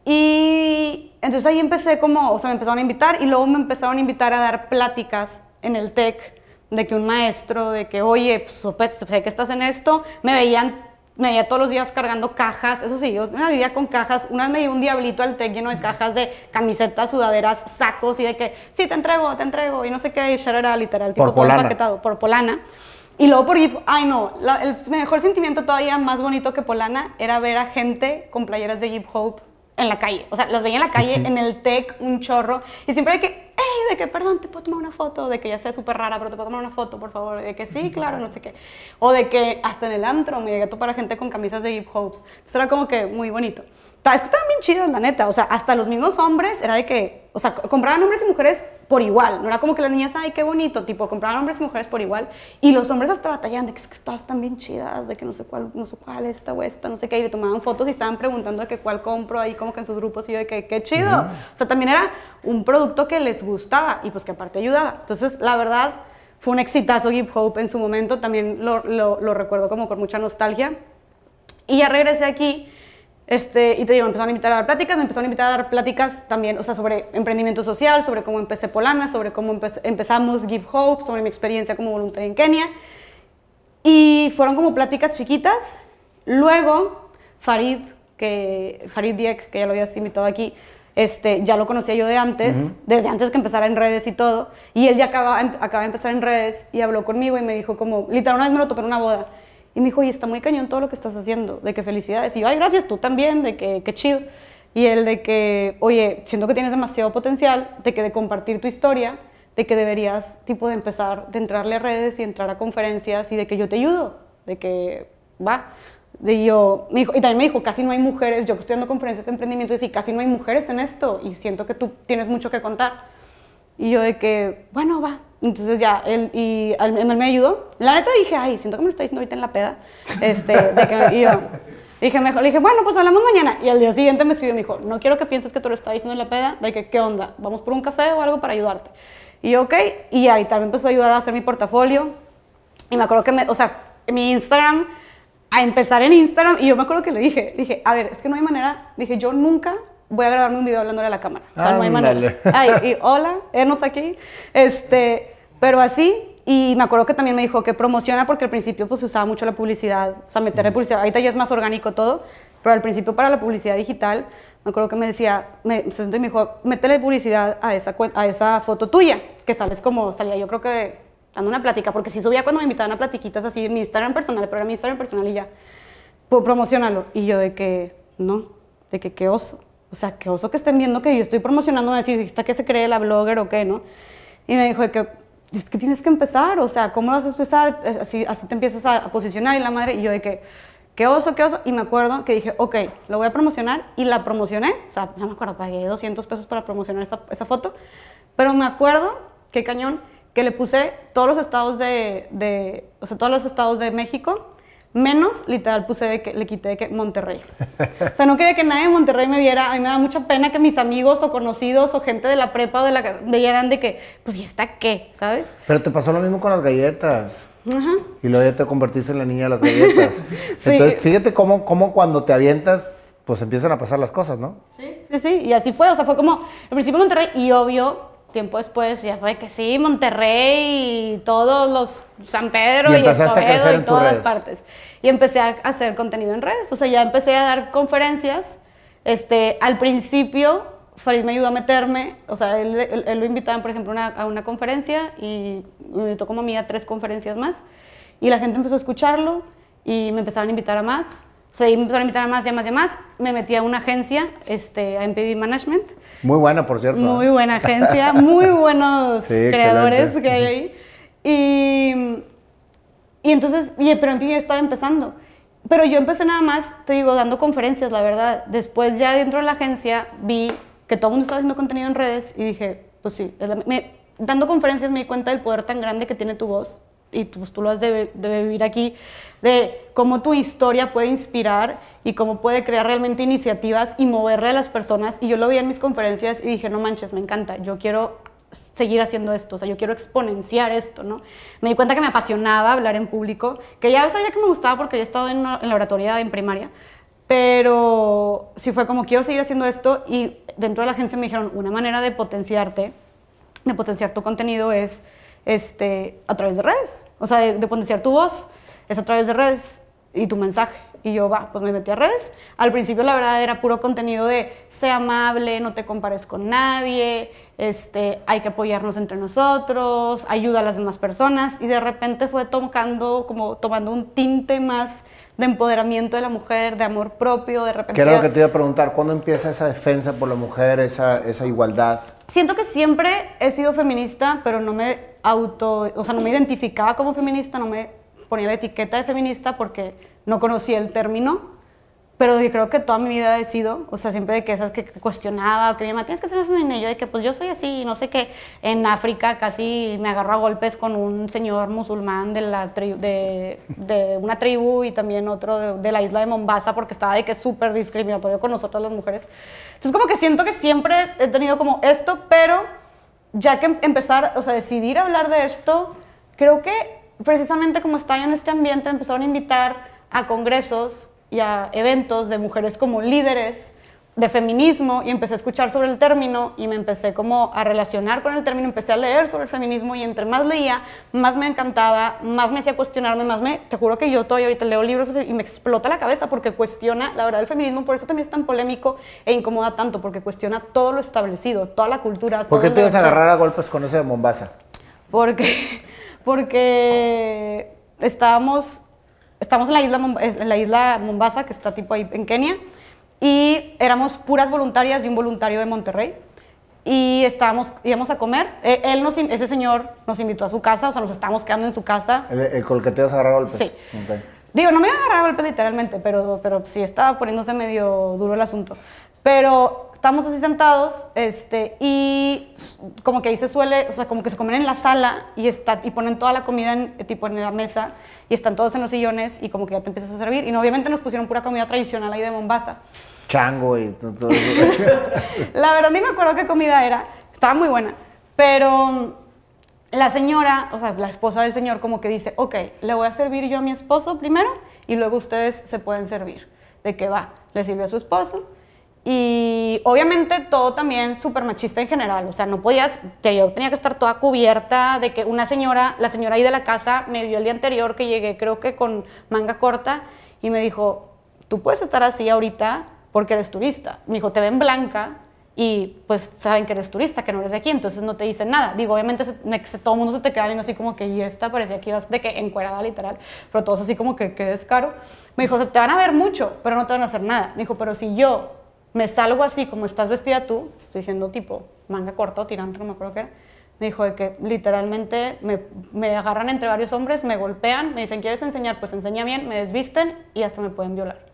Y entonces ahí empecé como, o sea, me empezaron a invitar y luego me empezaron a invitar a dar pláticas en el TEC de que un maestro, de que, oye, pues, sé que estás en esto, me veían, me veía todos los días cargando cajas, eso sí, yo una vivía con cajas, una vez me dio un diablito al TEC lleno de cajas de camisetas, sudaderas, sacos y de que, sí, te entrego, te entrego, y no sé qué, y era literal, tipo todo empaquetado, por Polana. Y luego por ay no, el mejor sentimiento todavía más bonito que Polana era ver a gente con playeras de Hip Hope en la calle. O sea, los veía en la calle, en el TEC, un chorro. Y siempre de que, hey, de que, perdón, ¿te puedo tomar una foto? De que ya sea súper rara, pero ¿te puedo tomar una foto, por favor? De que sí, claro, no sé qué. O de que hasta en el antro me llegué a topar a gente con camisas de hip hop. Entonces era como que muy bonito. Estaban bien chidas, la neta. O sea, hasta los mismos hombres era de que, o sea, compraban hombres y mujeres por igual. No era como que las niñas, ay, qué bonito, tipo, compraban hombres y mujeres por igual. Y los hombres hasta batallaban de que, es que estás tan bien chidas, de que no sé cuál, no sé cuál, esta o esta, no sé qué. Y le tomaban fotos y estaban preguntando de que cuál compro ahí, como que en sus grupos. Y yo de que, qué chido. O sea, también era un producto que les gustaba y pues que aparte ayudaba. Entonces, la verdad, fue un exitazo Hip Hope en su momento. También lo, lo, lo recuerdo como con mucha nostalgia. Y ya regresé aquí este, y te digo, me empezaron a invitar a dar pláticas, me empezaron a invitar a dar pláticas también, o sea, sobre emprendimiento social, sobre cómo empecé Polana, sobre cómo empezamos Give Hope, sobre mi experiencia como voluntaria en Kenia. Y fueron como pláticas chiquitas. Luego, Farid, que, Farid Diek, que ya lo habías invitado aquí, este, ya lo conocía yo de antes, desde antes que empezara en redes y todo. Y él ya acaba, acaba de empezar en redes y habló conmigo y me dijo como, literal, una vez me lo topé en una boda y me dijo, oye, está muy cañón todo lo que estás haciendo, de que felicidades. Y yo, ay, gracias, tú también, de que qué chido. Y él de que, oye, siento que tienes demasiado potencial, de que de compartir tu historia, de que deberías, tipo, de empezar, de entrarle a redes y entrar a conferencias y de que yo te ayudo, de que va. De yo, me dijo, y también me dijo, casi no hay mujeres, yo que estoy dando conferencias de emprendimiento, y sí, casi no hay mujeres en esto y siento que tú tienes mucho que contar. Y yo de que, bueno, va, entonces ya, él, y él, me ayudó. La neta dije, ay, siento que me lo está diciendo ahorita en la peda. Este, de que, y yo dije, mejor, le dije, bueno, pues hablamos mañana. Y al día siguiente me escribió, me dijo, no quiero que pienses que tú lo estás diciendo en la peda, de que, ¿qué onda? ¿Vamos por un café o algo para ayudarte? Y yo, ok. Y ahorita me empezó a ayudar a hacer mi portafolio. Y me acuerdo que, me, o sea, mi Instagram, a empezar en Instagram, y yo me acuerdo que le dije, dije, a ver, es que no hay manera, dije, yo nunca voy a grabarme un video hablándole a la cámara. O sea, no hay manera. Ay, y hola, enos aquí. Este, pero así, y me acuerdo que también me dijo que promociona porque al principio pues se usaba mucho la publicidad, o sea, meterle publicidad. Ahorita ya es más orgánico todo, pero al principio para la publicidad digital, me acuerdo que me decía, me, me dijo, métele publicidad a esa, a esa foto tuya, que sales como, salía yo creo que dando una plática, porque si subía cuando me invitaban a platiquitas así mi Instagram personal, pero era mi Instagram personal y ya, pues promocionalo. Y yo de que, no, de que qué oso. O sea, qué oso que estén viendo que yo estoy promocionando, me decir, ¿está que se cree la blogger o qué, no? Y me dijo que, es que tienes que empezar, o sea, ¿cómo vas a empezar? Así, así te empiezas a, posicionar y la madre, y yo de que, qué oso, qué oso, y me acuerdo que dije, ok, lo voy a promocionar, y la promocioné, o sea, no me acuerdo, pagué 200 pesos para promocionar esa, esa foto, pero me acuerdo, qué cañón, que le puse todos los estados de, de, o sea, todos los estados de México, Menos, literal, puse de que le quité de que Monterrey. O sea, no quería que nadie de Monterrey me viera. A mí me da mucha pena que mis amigos o conocidos o gente de la prepa o de la me vieran de que, pues, ¿y está qué? ¿Sabes? Pero te pasó lo mismo con las galletas. Ajá. Y luego ya te convertiste en la niña de las galletas. Sí. Entonces, fíjate cómo, cómo cuando te avientas, pues empiezan a pasar las cosas, ¿no? Sí, sí, sí, y así fue, o sea, fue como, al principio Monterrey, y obvio, tiempo después ya fue que sí, Monterrey y todos los San Pedro Y y, Escobedo y todas las partes. Y empecé a hacer contenido en redes, o sea, ya empecé a dar conferencias. Este, al principio, Farid me ayudó a meterme, o sea, él, él- él lo invitaban, por ejemplo, una- a una conferencia y me invitó como a mí a tres conferencias más. Y la gente empezó a escucharlo y me empezaron a invitar a más. O sea, y me empezaron a invitar a más y a más y a más. Me metí a una agencia, este, a MPV Management. Muy buena, por cierto. Muy ¿eh? buena agencia, muy buenos Sí, creadores excelente. que hay ahí. Y, y entonces, y, pero en fin, yo estaba empezando. Pero yo empecé nada más, te digo, dando conferencias, la verdad. Después ya dentro de la agencia vi que todo el mundo estaba haciendo contenido en redes y dije, pues sí, me- dando conferencias me di cuenta del poder tan grande que tiene tu voz y tú, pues, tú lo has de, de vivir aquí, de cómo tu historia puede inspirar y cómo puede crear realmente iniciativas y moverle a las personas. Y yo lo vi en mis conferencias y dije, no manches, me encanta, yo quiero seguir haciendo esto, o sea, yo quiero exponenciar esto, ¿no? Me di cuenta que me apasionaba hablar en público, que ya sabía que me gustaba porque ya estaba en, la oratoria en primaria, pero sí fue como, quiero seguir haciendo esto y dentro de la agencia me dijeron, una manera de potenciarte, de potenciar tu contenido es este, a través de redes, o sea, de potenciar tu voz, es a través de redes y tu mensaje. Y yo, va, pues me metí a redes. Al principio, la verdad, era puro contenido de sé amable, no te compares con nadie, este, hay que apoyarnos entre nosotros, ayuda a las demás personas. Y de repente fue tocando, como tomando un tinte más de empoderamiento de la mujer, de amor propio, de repente... ¿Qué era lo que te iba a preguntar? ¿Cuándo empieza esa defensa por la mujer, esa, esa igualdad? Siento que siempre he sido feminista, pero no me auto, o sea, no me identificaba como feminista, no me ponía la etiqueta de feminista porque no conocía el término, pero yo creo que toda mi vida he sido, o sea, siempre de que esas que cuestionaba, o que me decían, tienes que ser femenina, y yo de que pues yo soy así, no sé qué, en África casi me agarro a golpes con un señor musulmán de, la tri- de, de una tribu y también otro de, de la isla de Mombasa porque estaba de que súper discriminatorio con nosotras las mujeres. Entonces como que siento que siempre he tenido como esto, pero ya que em- empezar, o sea, decidir hablar de esto, creo que precisamente como estaba en este ambiente, empezaron a invitar a congresos y a eventos de mujeres como líderes de feminismo y empecé a escuchar sobre el término y me empecé como a relacionar con el término, empecé a leer sobre el feminismo y entre más leía, más me encantaba, más me hacía cuestionarme, más me, te juro que yo todavía ahorita leo libros y me explota la cabeza porque cuestiona la verdad del feminismo, por eso también es tan polémico e incomoda tanto, porque cuestiona todo lo establecido, toda la cultura. ¿Por qué el te ibas a agarrar a golpes con ese de Mombasa? Porque, porque estábamos, estábamos en, la isla, en la isla Mombasa, que está tipo ahí en Kenia, y éramos puras voluntarias y un voluntario de Monterrey. Y estábamos, íbamos a comer. E- Él nos, ese señor nos invitó a su casa, o sea, nos estábamos quedando en su casa. ¿El, el con el que te ibas a agarrar a golpes? Sí. Ok. Digo, no me iba a agarrar golpes literalmente, pero, pero sí estaba poniéndose medio duro el asunto. Pero estamos así sentados, este, y como que ahí se suele, o sea, como que se comen en la sala y, está, y ponen toda la comida en, tipo en la mesa y están todos en los sillones y como que ya te empiezas a servir. Y no, obviamente nos pusieron pura comida tradicional ahí de Mombasa. Chango y to- todo eso. La verdad ni me acuerdo qué comida era, estaba muy buena, pero la señora, o sea, la esposa del señor como que dice, ok, le voy a servir yo a mi esposo primero y luego ustedes se pueden servir. De que va, le sirvió a su esposo y obviamente todo también súper machista en general, o sea, no podías, yo tenía que estar toda cubierta de que una señora, la señora ahí de la casa me vio el día anterior que llegué creo que con manga corta y me dijo, tú puedes estar así ahorita porque eres turista. Me dijo, te ven blanca y pues saben que eres turista, que no eres de aquí, entonces no te dicen nada. Digo, obviamente se- todo el mundo se te queda viendo así como que, y esta parecía que ibas de que encuerada literal, pero todos así como que, qué descaro. Me dijo, te van a ver mucho, pero no te van a hacer nada. Me dijo, pero si yo me salgo así como estás vestida tú, estoy diciendo tipo manga corta tirante, no me acuerdo qué era, me dijo de que literalmente me, me agarran entre varios hombres, me golpean, me dicen, ¿quieres enseñar? Pues enseña bien, me desvisten y hasta me pueden violar.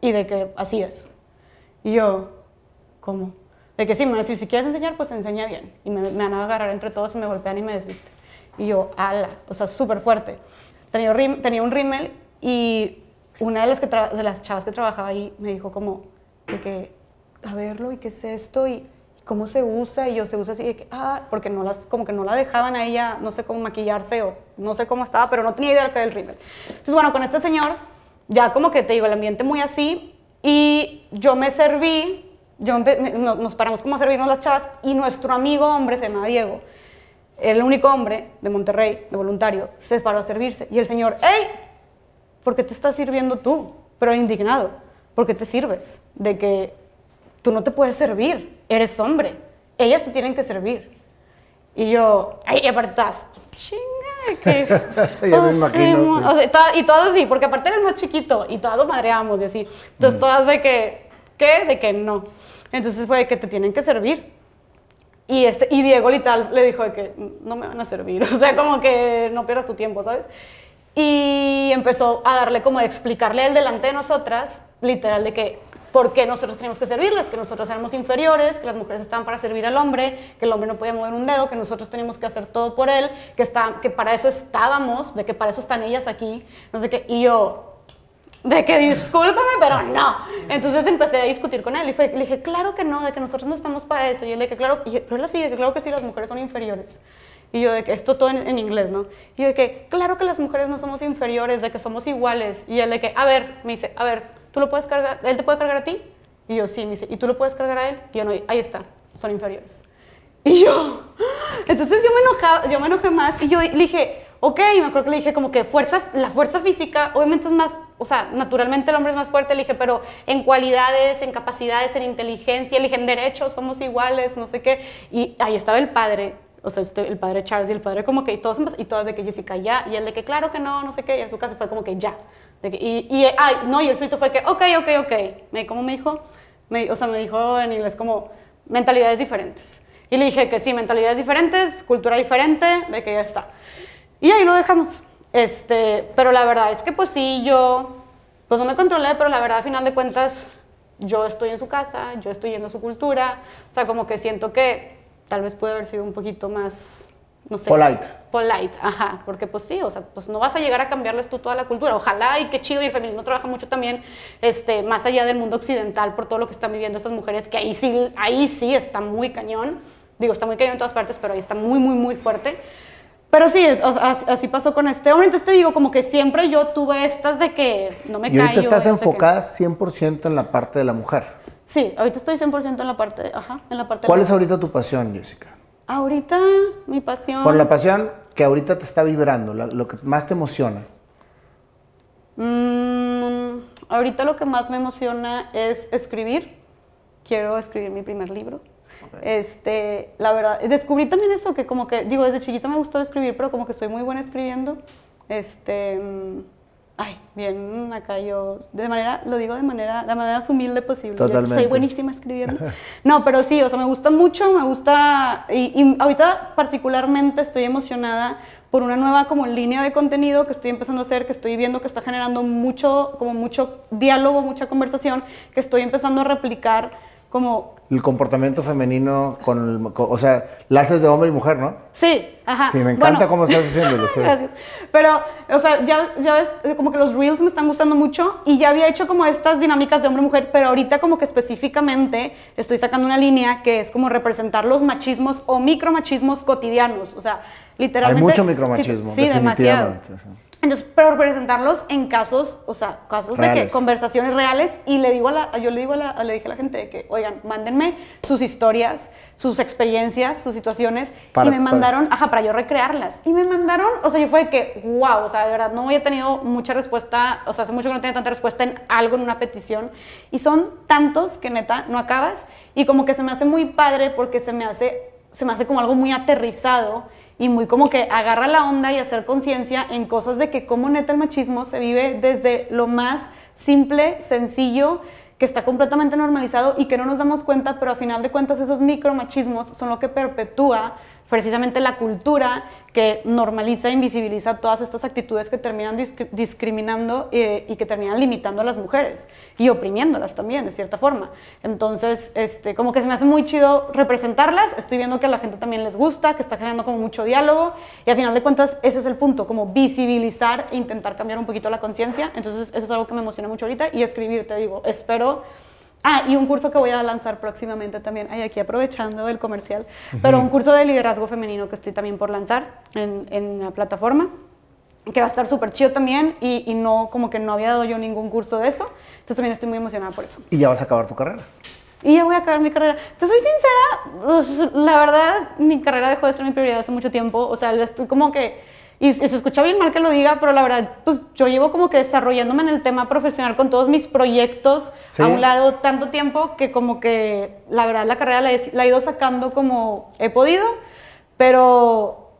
Y de que así es. Y yo, ¿cómo? De que sí, me van a decir, si quieres enseñar, pues enseña bien. Y me, me van a agarrar entre todos y me golpean y me desvisten. Y yo, ala, o sea, súper fuerte. Tenía, rim- tenía un rímel y una de las, que de las chavas que trabajaba ahí me dijo como, de que, a verlo, ¿y qué es esto? Y cómo se usa, y yo se usa así, de que, ah, porque no las, como que no la dejaban a ella, no sé cómo maquillarse, o no sé cómo estaba, pero no tenía idea de lo que era el rímel. Entonces, bueno, con este señor, ya como que te digo, el ambiente muy así, y yo me serví, yo nos paramos como a servirnos las chavas, y nuestro amigo hombre se llama Diego, el único hombre de Monterrey, de voluntario, se paró a servirse, y el señor, ¡Ey! ¿Por qué te estás sirviendo tú? Pero indignado, ¿por qué te sirves? De que tú no te puedes servir, eres hombre, ellas te tienen que servir. Y yo, ay, aparte estás, chinga, que... ya me imagino. O sea, y todas así, porque aparte eres más chiquito y todas lo madreamos y así. Entonces todas de que, ¿qué? De que no. Entonces fue de que te tienen que servir. Y, este, y Diego literal le dijo de que no me van a servir, o sea, como que no pierdas tu tiempo, ¿sabes? Y empezó a darle como a explicarle el delante de nosotras, literal, de que por qué nosotros teníamos que servirles, que nosotros éramos inferiores, que las mujeres estaban para servir al hombre, que el hombre no podía mover un dedo, que nosotros teníamos que hacer todo por él, que, está, que para eso estábamos, de que para eso están ellas aquí, no sé qué. Y yo, de que discúlpame, pero no. Entonces empecé a discutir con él y le dije, claro que no, de que nosotros no estamos para eso. Y él de que claro, pero él así, de que claro que sí, las mujeres son inferiores. Y yo de que esto todo en, inglés, ¿no? Y yo de que claro que las mujeres no somos inferiores, de que somos iguales. Y él de que, a ver, me dice, a ver, ¿tú lo puedes cargar? ¿Él te puede cargar a ti? Y yo, sí, me dice, ¿y tú lo puedes cargar a él? Y yo, no, ahí está, son inferiores. Y yo, entonces yo me, enojaba, yo me enojé más y yo le dije, ok, me acuerdo que le dije como que fuerza, la fuerza física obviamente es más, o sea, naturalmente el hombre es más fuerte, le dije, pero en cualidades, en capacidades, en inteligencia, le dije, en derechos somos iguales, no sé qué. Y ahí estaba el padre, o sea, este, el padre Charles y el padre como que, y todos, y todas de que Jessica ya, y él de que claro que no, no sé qué, y en su casa fue como que ya y, y, ay, no, y el suito fue que, ok, ok, ok. Me, ¿Cómo me dijo? Me, o sea, me dijo en inglés como mentalidades diferentes. Y le dije que sí, mentalidades diferentes, cultura diferente, de que ya está. Y ahí lo dejamos. Este, pero la verdad es que pues sí, yo, pues no me controlé, pero la verdad, a final de cuentas, yo estoy en su casa, yo estoy yendo a su cultura. O sea, como que siento que tal vez puede haber sido un poquito más no sé. Polite. Polite, ajá, porque pues sí, o sea, pues no vas a llegar a cambiarles tú toda la cultura. Ojalá y qué chido, y el feminismo trabaja mucho también, este, más allá del mundo occidental, por todo lo que están viviendo esas mujeres, que ahí sí, ahí sí está muy cañón. Digo, está muy cañón en todas partes, pero ahí está muy, muy, muy fuerte. Pero sí, así, pasó con este hombre. Entonces te digo, como que siempre yo tuve estas de que no me ¿Y ahorita estás enfocada 100% en la parte de la mujer? Sí, ahorita estoy 100% en la parte, ajá, en la parte ¿Cuál es ahorita tu pasión, Jessica? Ahorita mi pasión... Por la pasión que ahorita te está vibrando, lo, que más te emociona. Mm, ahorita lo que más me emociona es escribir. Quiero escribir mi primer libro. Este, la verdad, descubrí también eso, que como que, digo, desde chiquita me gustó escribir, pero como que soy muy buena escribiendo. Este, mm, ay, bien, acá yo, de manera, lo digo de manera, la manera más humilde posible. Totalmente. soy buenísima escribiendo. No, pero sí, o sea, me gusta mucho, me gusta, y, ahorita particularmente estoy emocionada por una nueva como línea de contenido que estoy empezando a hacer, que estoy viendo que está generando mucho, como mucho diálogo, mucha conversación, que estoy empezando a replicar como el comportamiento femenino con, o sea, la haces de hombre y mujer, ¿no? Sí, ajá. Sí, me encanta cómo estás haciéndolo. Gracias. Pero, o sea, ya, ya ves, como que los reels me están gustando mucho y ya había hecho como estas dinámicas de hombre-mujer, pero ahorita como que específicamente estoy sacando una línea que es como representar los machismos o micromachismos cotidianos, o sea, literalmente... Hay mucho micromachismo, Sí, demasiado. Entonces, pero presentarlos en casos, o sea, casos de que conversaciones reales y le digo a la, yo le digo a la, le dije a la gente de que, oigan, mándenme sus historias, sus experiencias, sus situaciones y me mandaron, ajá, para yo recrearlas. Y me mandaron, o sea, yo fue de que, wow, o sea, de verdad, no había tenido mucha respuesta, o sea, hace mucho que no tenía tanta respuesta en algo, en una petición. Y son tantos que neta, no acabas. Y como que se me hace muy padre porque se me hace, se me hace como algo muy aterrizado y muy como que agarra la onda y hacer conciencia en cosas de que como neta el machismo se vive desde lo más simple, sencillo, que está completamente normalizado y que no nos damos cuenta, pero a final de cuentas esos micromachismos son lo que perpetúa precisamente la cultura que normaliza e invisibiliza todas estas actitudes que terminan discriminando eh, y que terminan limitando a las mujeres y oprimiéndolas también, de cierta forma. Entonces, este, como que se me hace muy chido representarlas, estoy viendo que a la gente también les gusta, que está generando como mucho diálogo y al final de cuentas ese es el punto, como visibilizar e intentar cambiar un poquito la conciencia. Entonces, eso es algo que me emociona mucho ahorita y escribir, te digo, espero Ah, y un curso que voy a lanzar próximamente también, ay, aquí aprovechando el comercial, pero un curso de liderazgo femenino que estoy también por lanzar en, en la plataforma, que va a estar súper chido también y, y, no, como que no había dado yo ningún curso de eso, entonces también estoy muy emocionada por eso. ¿Y ya vas a acabar tu carrera? Y ya voy a acabar mi carrera. Te soy sincera, pues, la verdad, mi carrera dejó de ser mi prioridad hace mucho tiempo, o sea, estoy como que y, se escucha bien mal que lo diga, pero la verdad, pues yo llevo como que desarrollándome en el tema profesional con todos mis proyectos a un lado tanto tiempo que como que la verdad la carrera la he, ido sacando como he podido, pero,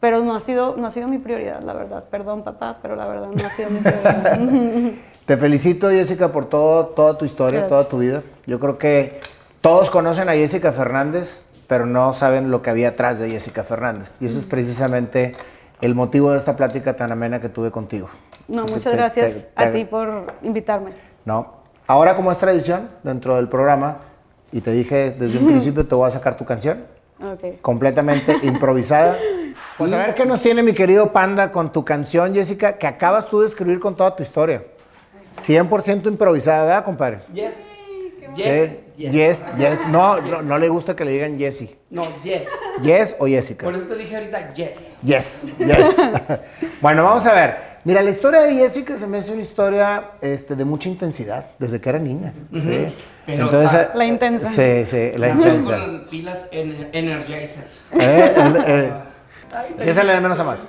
pero no, ha sido, no ha sido mi prioridad, la verdad. Perdón, papá, pero la verdad no ha sido mi prioridad. Te felicito, Jessica, por todo, toda tu historia, toda tu vida. Yo creo que todos conocen a Jessica Fernández, pero no saben lo que había atrás de Jessica Fernández. Y eso es precisamente el motivo de esta plática tan amena que tuve contigo. No, muchas gracias a ti por invitarme. No, ahora como es tradición dentro del programa, y te dije desde un principio te voy a sacar tu canción, okay. completamente improvisada. Pues a ver qué nos tiene mi querido Panda con tu canción, Jessica, que acabas tú de escribir con toda tu historia. 100% improvisada, ¿verdad, compadre? Yes. Yes. Yes, yes. No, no, no, le gusta que le digan Jessie. No, yes. Yes o Jessica. Por eso te dije ahorita yes. Yes, yes. bueno, vamos a ver. Mira, la historia de Jessica se me hace una historia este, de mucha intensidad, desde que era niña. ¿sí? Pero Entonces, la intensa. Sí, sí, la intensa. Con pilas en Energizer. Eh, eh, esa le da menos a más.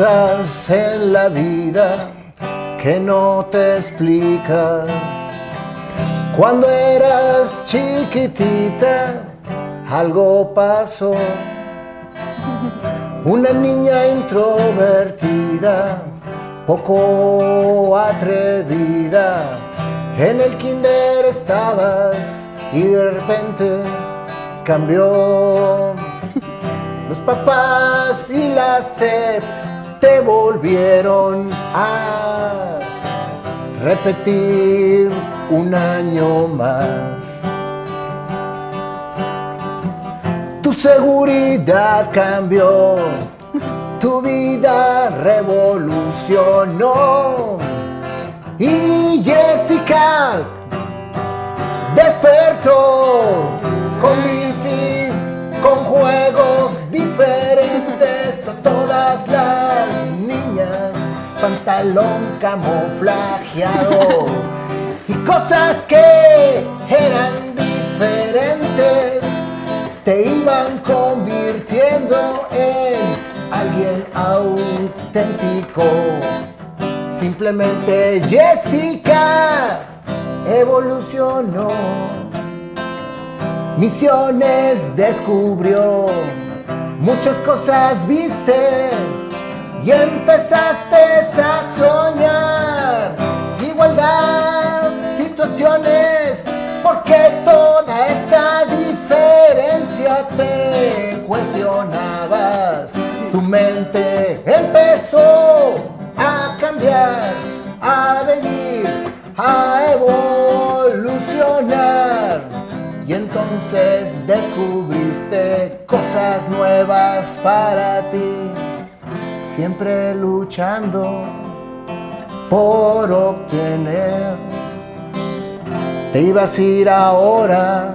Cosas en la vida que no te explicas. Cuando eras chiquitita, algo pasó. Una niña introvertida, poco atrevida. En el kinder estabas y de repente cambió los papás y la sed te volvieron a repetir un año más. Tu seguridad cambió, tu vida revolucionó. Y Jessica despertó con bicis, con juegos diferentes todas las niñas, pantalón camuflajeado y cosas que eran diferentes te iban convirtiendo en alguien auténtico. Simplemente Jessica evolucionó, misiones descubrió muchas cosas viste y empezaste a soñar. Igualdad, situaciones, porque toda esta diferencia te cuestionabas. Tu mente empezó a cambiar, a venir, a evolucionar. Entonces descubriste cosas nuevas para ti, siempre luchando por obtener. Te ibas a ir ahora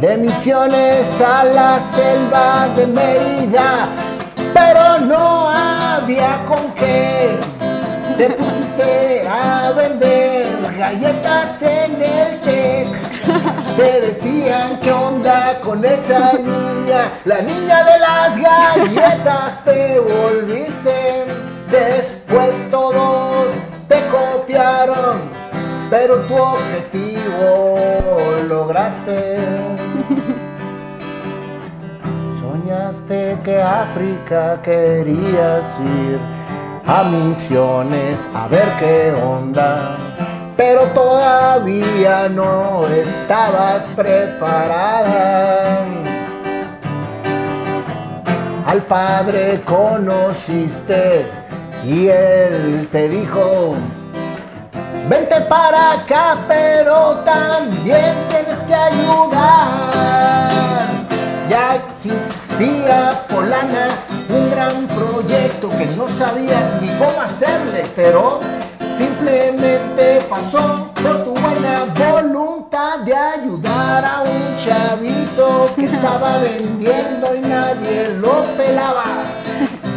de misiones a la selva de Mérida, pero no había con qué. Te pusiste a vender galletas en el TEC te decían qué onda con esa niña, la niña de las galletas te volviste. Después todos te copiaron, pero tu objetivo lograste. Soñaste que África querías ir a misiones a ver qué onda, pero todavía no estabas preparada. Al padre conociste y él te dijo, Vente para acá, pero también tienes que ayudar. Ya existía Polana, un gran proyecto que no sabías ni cómo hacerle, pero simplemente pasó por tu buena voluntad de ayudar a un chavito que estaba vendiendo y nadie lo pelaba.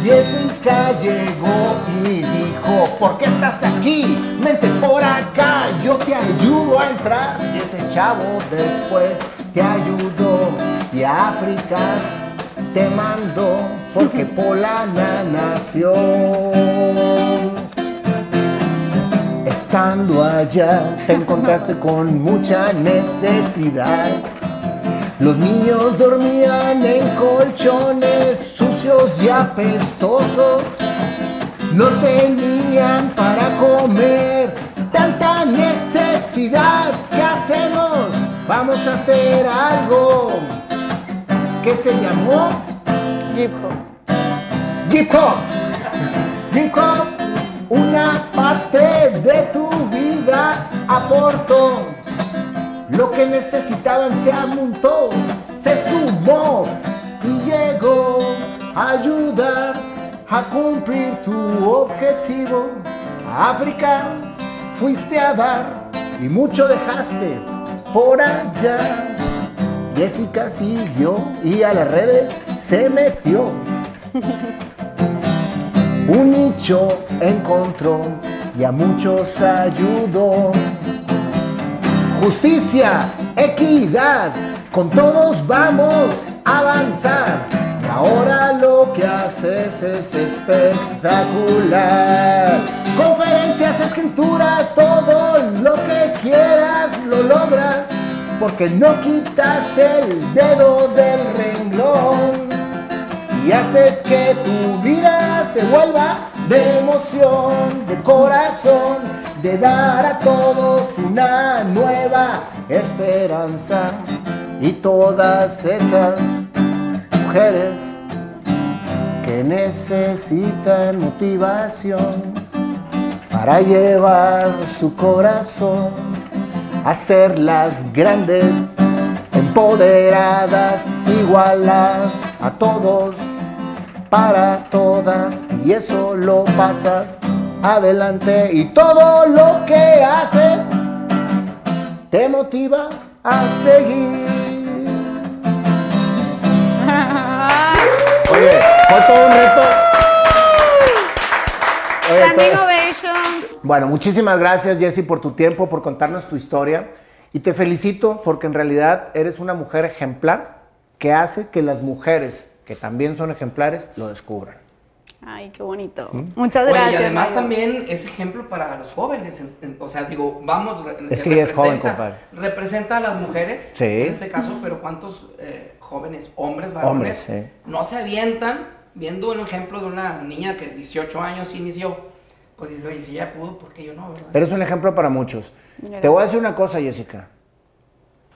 Jessica llegó y dijo, ¿por qué estás aquí? Vente por acá, yo te ayudo a entrar. Y ese chavo después te ayudó y a África te mandó porque Polana nació. Estando allá te encontraste con mucha necesidad. Los niños dormían en colchones sucios y apestosos. No tenían para comer. Tanta necesidad. ¿Qué hacemos? Vamos a hacer algo que se llamó Hip hop. Hip Hop. Hip Hop, una parte de tu vida aportó. Lo que necesitaban se amuntó, se sumó y llegó a ayudar a cumplir tu objetivo. A África fuiste a dar y mucho dejaste por allá. Jessica siguió y a las redes se metió. Un nicho encontró y a muchos ayudó. Justicia, equidad, con todos vamos a avanzar. Y ahora lo que haces es espectacular. Conferencias, escritura, todo lo que quieras lo logras. Porque no quitas el dedo del renglón y haces que tu vida se vuelva de emoción, de corazón, de dar a todos una nueva esperanza. Y todas esas mujeres que necesitan motivación para llevar su corazón a ser las grandes empoderadas, igualar a todos, para todas, y eso lo pasas adelante y todo lo que haces te motiva a seguir. Oye, fue todo un reto. Oye, todo- bueno, muchísimas gracias Jessy por tu tiempo, por contarnos tu historia y te felicito porque en realidad eres una mujer ejemplar que hace que las mujeres, que también son ejemplares, lo descubran. Ay, qué bonito. ¿Mm? Muchas gracias. y además Mario. también es ejemplo para los jóvenes. en- en- o sea, digo, vamos. Es que ella es joven, compadre. Representa a las mujeres, Sí. en este caso, pero ¿cuántos eh, jóvenes, hombres, varones, Hombres, sí. no se avientan viendo el ejemplo de una niña que 18 años inició? Pues dice, oye, si ella pudo, ¿por qué yo no? verdad? Eres un ejemplo para muchos. Gracias. Te voy a decir una cosa, Jessica.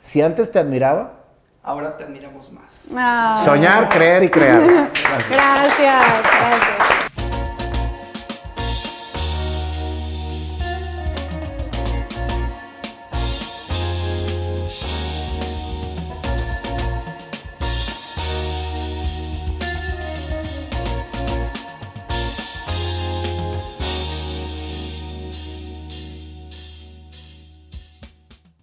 Si antes te admiraba, Ahora te admiramos más. Ah. soñar, creer y crear. Gracias, gracias.